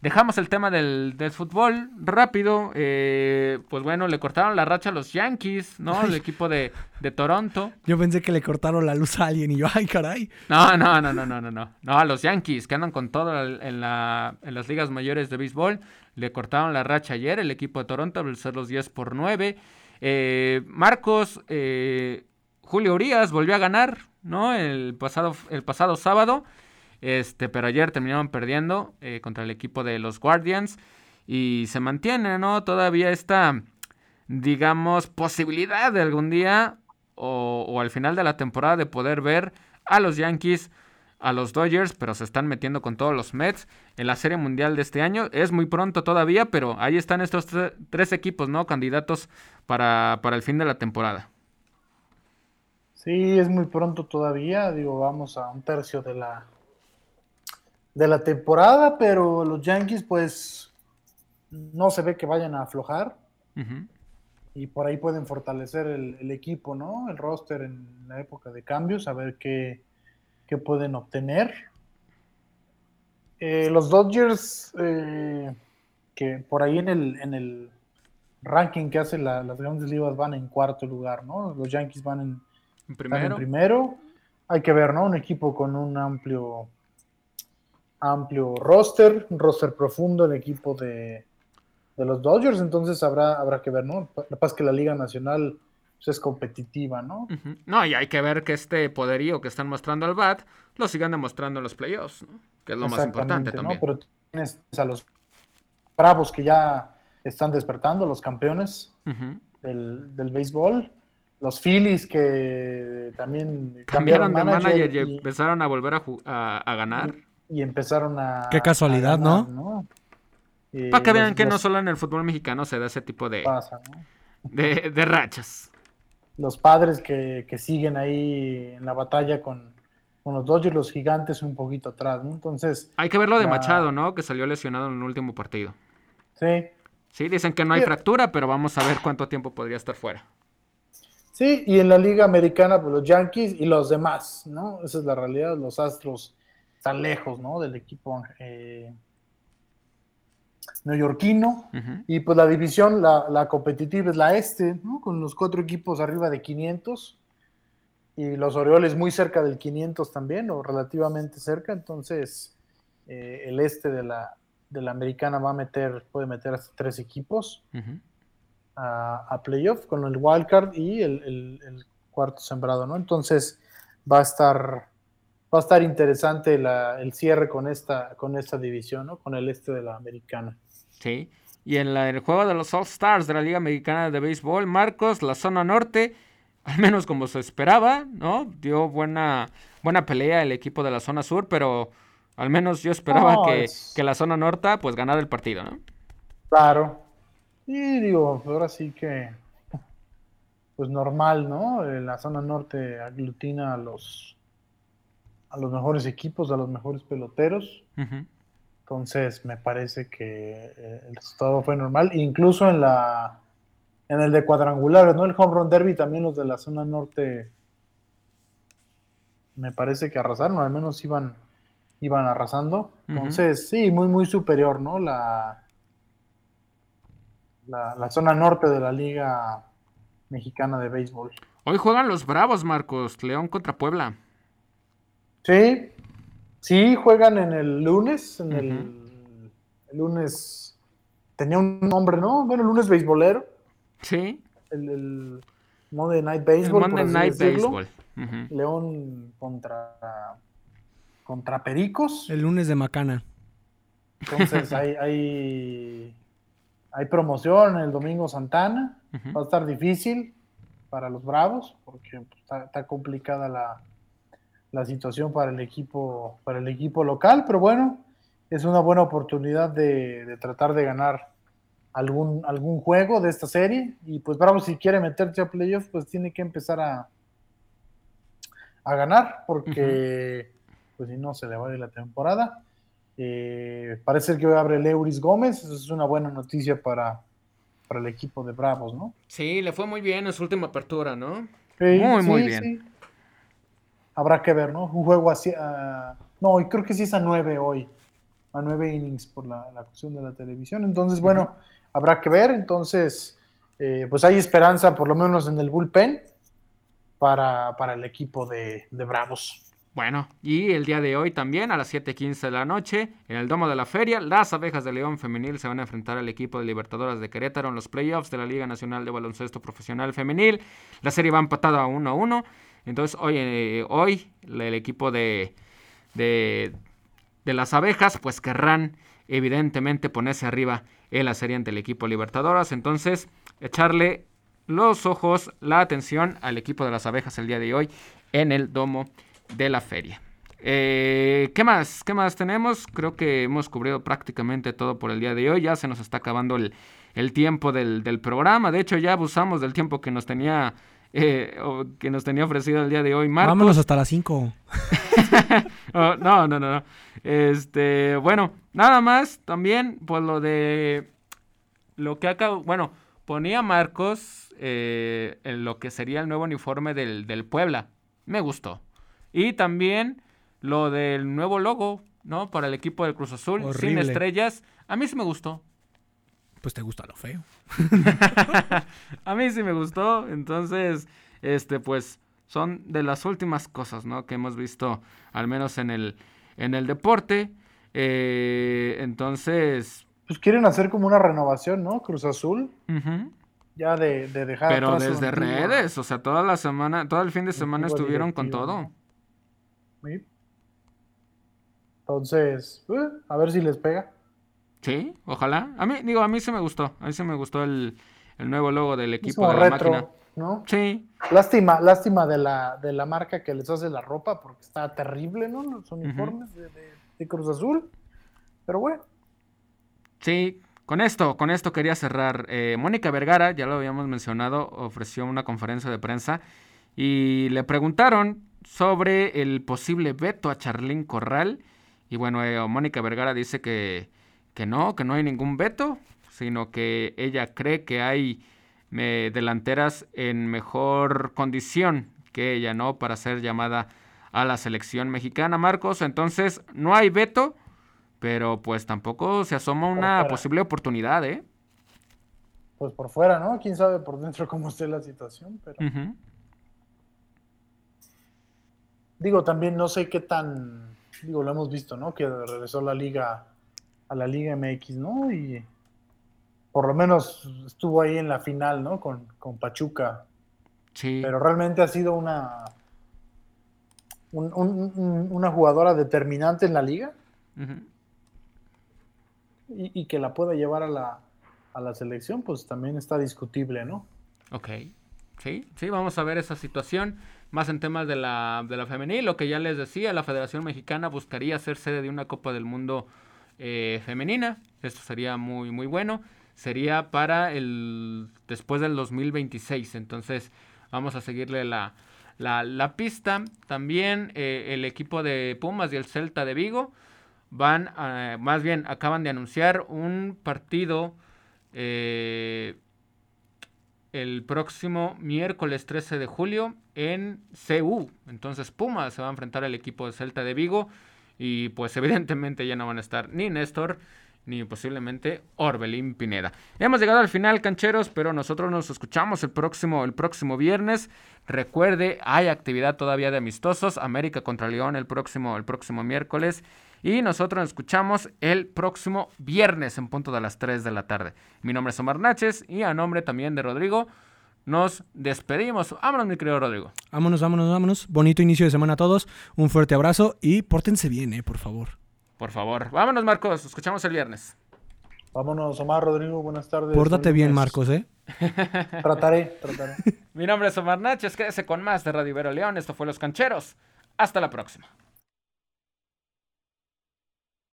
dejamos el tema del, del fútbol rápido. eh, pues bueno, le cortaron la racha a los Yankees, ¿no? El equipo de, de Toronto. Yo pensé que le cortaron la luz a alguien y yo, ay, caray. No, no, no, no, no, no, no. No, a los Yankees que andan con todo en, la, en las ligas mayores de béisbol. Le cortaron la racha ayer el equipo de Toronto al ser los 10 por 9. Eh, Marcos, eh, Julio Urias volvió a ganar, ¿no? El pasado, el pasado sábado. Este, pero ayer terminaron perdiendo eh, contra el equipo de los Guardians. Y se mantiene, ¿no? Todavía esta, digamos, posibilidad de algún día o, al final de la temporada de poder ver a los Yankees, a los Dodgers, pero se están metiendo con todos los Mets en la Serie Mundial de este año. Es muy pronto todavía, pero ahí están estos tre- tres equipos, ¿no? Candidatos para, para el fin de la temporada. Sí, es muy pronto todavía. Digo, vamos a un tercio de la de la temporada, pero los Yankees, pues, no se ve que vayan a aflojar y por ahí pueden fortalecer el, el equipo, ¿no? El roster en la época de cambios, a ver qué, qué pueden obtener. Eh, los Dodgers, eh, que por ahí en el, en el ranking que hace la- las grandes ligas van en cuarto lugar, ¿no? Los Yankees van en, están en Primero, primero. Hay que ver, ¿no? Un equipo con un amplio, amplio roster, un roster profundo, el equipo de, de los Dodgers, entonces habrá, habrá que ver, ¿no? Lo que la Liga Nacional pues, es competitiva, ¿no? No, y hay que ver que este poderío que están mostrando al BAT lo sigan demostrando en los playoffs, ¿no? Que es lo más importante también. Pero tienes a los Bravos que ya están despertando, los campeones del, del béisbol. Los Phillies que también Cambiaron de manager manager y y- empezaron a volver a, a- a ganar. y empezaron a. Qué casualidad, a ganar, ¿no? Eh, Para que vean los- que no solo en el fútbol mexicano se da ese tipo de, pasa, ¿no? de, de rachas. Los padres que, que siguen ahí en la batalla con, con los Dodgers, los gigantes un poquito atrás, ¿no? Entonces. Hay que ver lo de la- Machado, ¿no? Que salió lesionado en el último partido. Sí. Sí, dicen que no hay Sí. fractura, pero vamos a ver cuánto tiempo podría estar fuera. Sí, y en la liga americana, pues los Yankees y los demás, ¿no? Esa es la realidad, los Astros están lejos, ¿no? Del equipo eh, neoyorquino. Y pues la división, la, la competitiva es la este, ¿no? Con los cuatro equipos arriba de 500 y los Orioles muy cerca del 500 también, o relativamente cerca. Entonces, eh, el este de la, de la americana va a meter, puede meter hasta tres equipos a, a playoff con el wildcard y el, el- el cuarto sembrado, ¿no? Entonces, va a estar. Va a estar interesante la- el cierre con esta, con esta división, ¿no? Con el este de la americana. Sí. Y en la- el juego de los All Stars de la Liga Mexicana de Béisbol, Marcos, la zona norte, *laughs* al menos como se esperaba, ¿no? Dio buena, buena pelea el equipo de la zona sur, pero al menos yo esperaba No, que, es- que la zona norte pues ganara el partido, ¿no? Claro. Y digo, ahora sí que, pues normal, ¿no? Eh, La zona norte aglutina a los, a los mejores equipos, a los mejores peloteros. Entonces, me parece que eh, el resultado fue normal. Incluso en la, en el de cuadrangulares, ¿no? El home run derby también los de la zona norte, me parece que arrasaron, al menos iban, iban arrasando. Entonces, sí, muy, muy superior, ¿no? La, la, la zona norte de la Liga Mexicana de Béisbol. Hoy juegan los Bravos, Marcos, León contra Puebla. Sí, sí, juegan en el lunes, en el, el lunes, tenía un nombre, ¿no? Bueno, el lunes beisbolero, Sí. el, el Monday Night El Baseball, por Monday así Night decirlo. Baseball. León contra, contra Pericos. El lunes de Macana. Entonces hay, hay, hay promoción el domingo Santana. Va a estar difícil para los Bravos porque pues, está, está complicada la, la situación para el equipo para el equipo local, pero bueno, es una buena oportunidad de, de tratar de ganar algún, algún juego de esta serie y pues Bravos si quiere meterse a playoff pues tiene que empezar a, a ganar porque pues si no se le va a ir la temporada. Eh, parece que abre Leuris Gómez, eso es una buena noticia para, para el equipo de Bravos, ¿no? Sí, le fue muy bien en su última apertura, ¿no? Sí, Muy, muy bien. sí. Habrá que ver, ¿no? Un juego así. ah, no, y creo que sí es a nueve hoy. A nueve innings por la, la cuestión de la televisión. Entonces, bueno, habrá que ver. Entonces, eh, pues hay esperanza, por lo menos en el bullpen, para, para el equipo de, de Bravos. Bueno, y el día de hoy también a las 7:15 de la noche, en el Domo de la Feria, las abejas de León Femenil se van a enfrentar al equipo de Libertadoras de Querétaro en los playoffs de la Liga Nacional de Baloncesto Profesional Femenil. La serie va empatada a 1 a 1. Entonces, hoy, hoy el equipo de, de, de las abejas, pues querrán evidentemente ponerse arriba en la serie ante el equipo Libertadoras. Entonces, echarle los ojos, la atención al equipo de las abejas el día de hoy en el Domo de la feria. Eh, ¿Qué más? ¿Qué más tenemos? Creo que hemos cubrido prácticamente todo por el día de hoy. Ya se nos está acabando el, el tiempo del, del programa. De hecho, ya abusamos del tiempo que nos tenía eh, o que nos tenía ofrecido el día de hoy Marcos. Vámonos hasta las 5. *laughs* Oh, no, no, no, no. Este, bueno, nada más también por lo de lo que acá, bueno, ponía Marcos eh, en lo que sería el nuevo uniforme del, del Puebla. Me gustó. Y también lo del nuevo logo, ¿no? Para el equipo del Cruz Azul, sin estrellas. A mí sí me gustó. Pues te gusta lo feo. *laughs* A mí sí me gustó. Entonces, este, pues, son de las últimas cosas, ¿no? Que hemos visto, al menos en el, en el deporte. Eh, entonces, Pues quieren hacer como una renovación, ¿no? Cruz Azul, ya de, de dejar. pero desde redes, o sea, toda la semana, todo el fin de semana estuvieron con todo. Sí. Entonces, eh, a ver si les pega. Sí, ojalá. A mí, digo, a mí sí me gustó. A mí sí me gustó el, el nuevo logo del equipo de la retro, máquina. ¿no? Sí, Lástima, lástima de la, de la marca que les hace la ropa, porque está terrible, ¿no? Los uniformes de, de- de Cruz Azul. Pero bueno, Sí, con esto, con esto quería cerrar. Eh, Mónica Vergara, ya lo habíamos mencionado, ofreció una conferencia de prensa y le preguntaron sobre el posible veto a Charlín Corral. Y bueno, eh, Mónica Vergara dice que, que no, que no hay ningún veto, sino que ella cree que hay eh, delanteras en mejor condición que ella, ¿no? Para ser llamada a la selección mexicana, Marcos. Entonces, no hay veto, pero pues tampoco se asoma una posible oportunidad, ¿eh? Pues por fuera, ¿no? Quién sabe por dentro cómo esté la situación, pero. Digo, también no sé qué tan. Digo, lo hemos visto, ¿no? Que regresó la liga, a la Liga MX, ¿no? Y por lo menos estuvo ahí en la final, ¿no? Con, con Pachuca. Sí. Pero realmente ha sido una, una jugadora determinante en la liga. y, que la pueda llevar a la, a la selección, pues también está discutible, ¿no? Ok. Sí, sí, vamos a ver esa situación. Más en temas de la, de la femenil, lo que ya les decía, la Federación Mexicana buscaría ser sede de una Copa del Mundo eh, femenina. Esto sería muy, muy bueno sería para el después del 2026. Entonces vamos a seguirle la, la, pista. También eh, el equipo de Pumas y el Celta de Vigo van, más bien acaban de anunciar un partido eh, el próximo miércoles 13 de julio en CU. Entonces Pumas se va a enfrentar al equipo de Celta de Vigo y pues *laughs* evidentemente ya no van a estar ni Néstor ni posiblemente Orbelín Pineda. hemos llegado al final, cancheros, pero nosotros nos escuchamos el próximo, el próximo viernes. Recuerde, hay actividad todavía de amistosos. América contra León el próximo, el próximo miércoles. Y nosotros nos escuchamos el próximo viernes en punto de las 3 de la tarde. Mi nombre es Omar Naches y a nombre también de Rodrigo. Nos despedimos. Vámonos, mi querido Rodrigo. Vámonos, vámonos, vámonos. Bonito inicio de semana a todos. Un fuerte abrazo y pórtense bien, eh, por favor. Por favor. Vámonos, Marcos. Escuchamos el viernes. Vámonos, Omar, Rodrigo. Buenas tardes. Pórtate bien, Marcos, ¿eh? *laughs* *laughs* trataré, trataré. Mi nombre es Omar Náchez. Quédese con más de Radio Ibero León. Esto fue Los Cancheros. Hasta la próxima.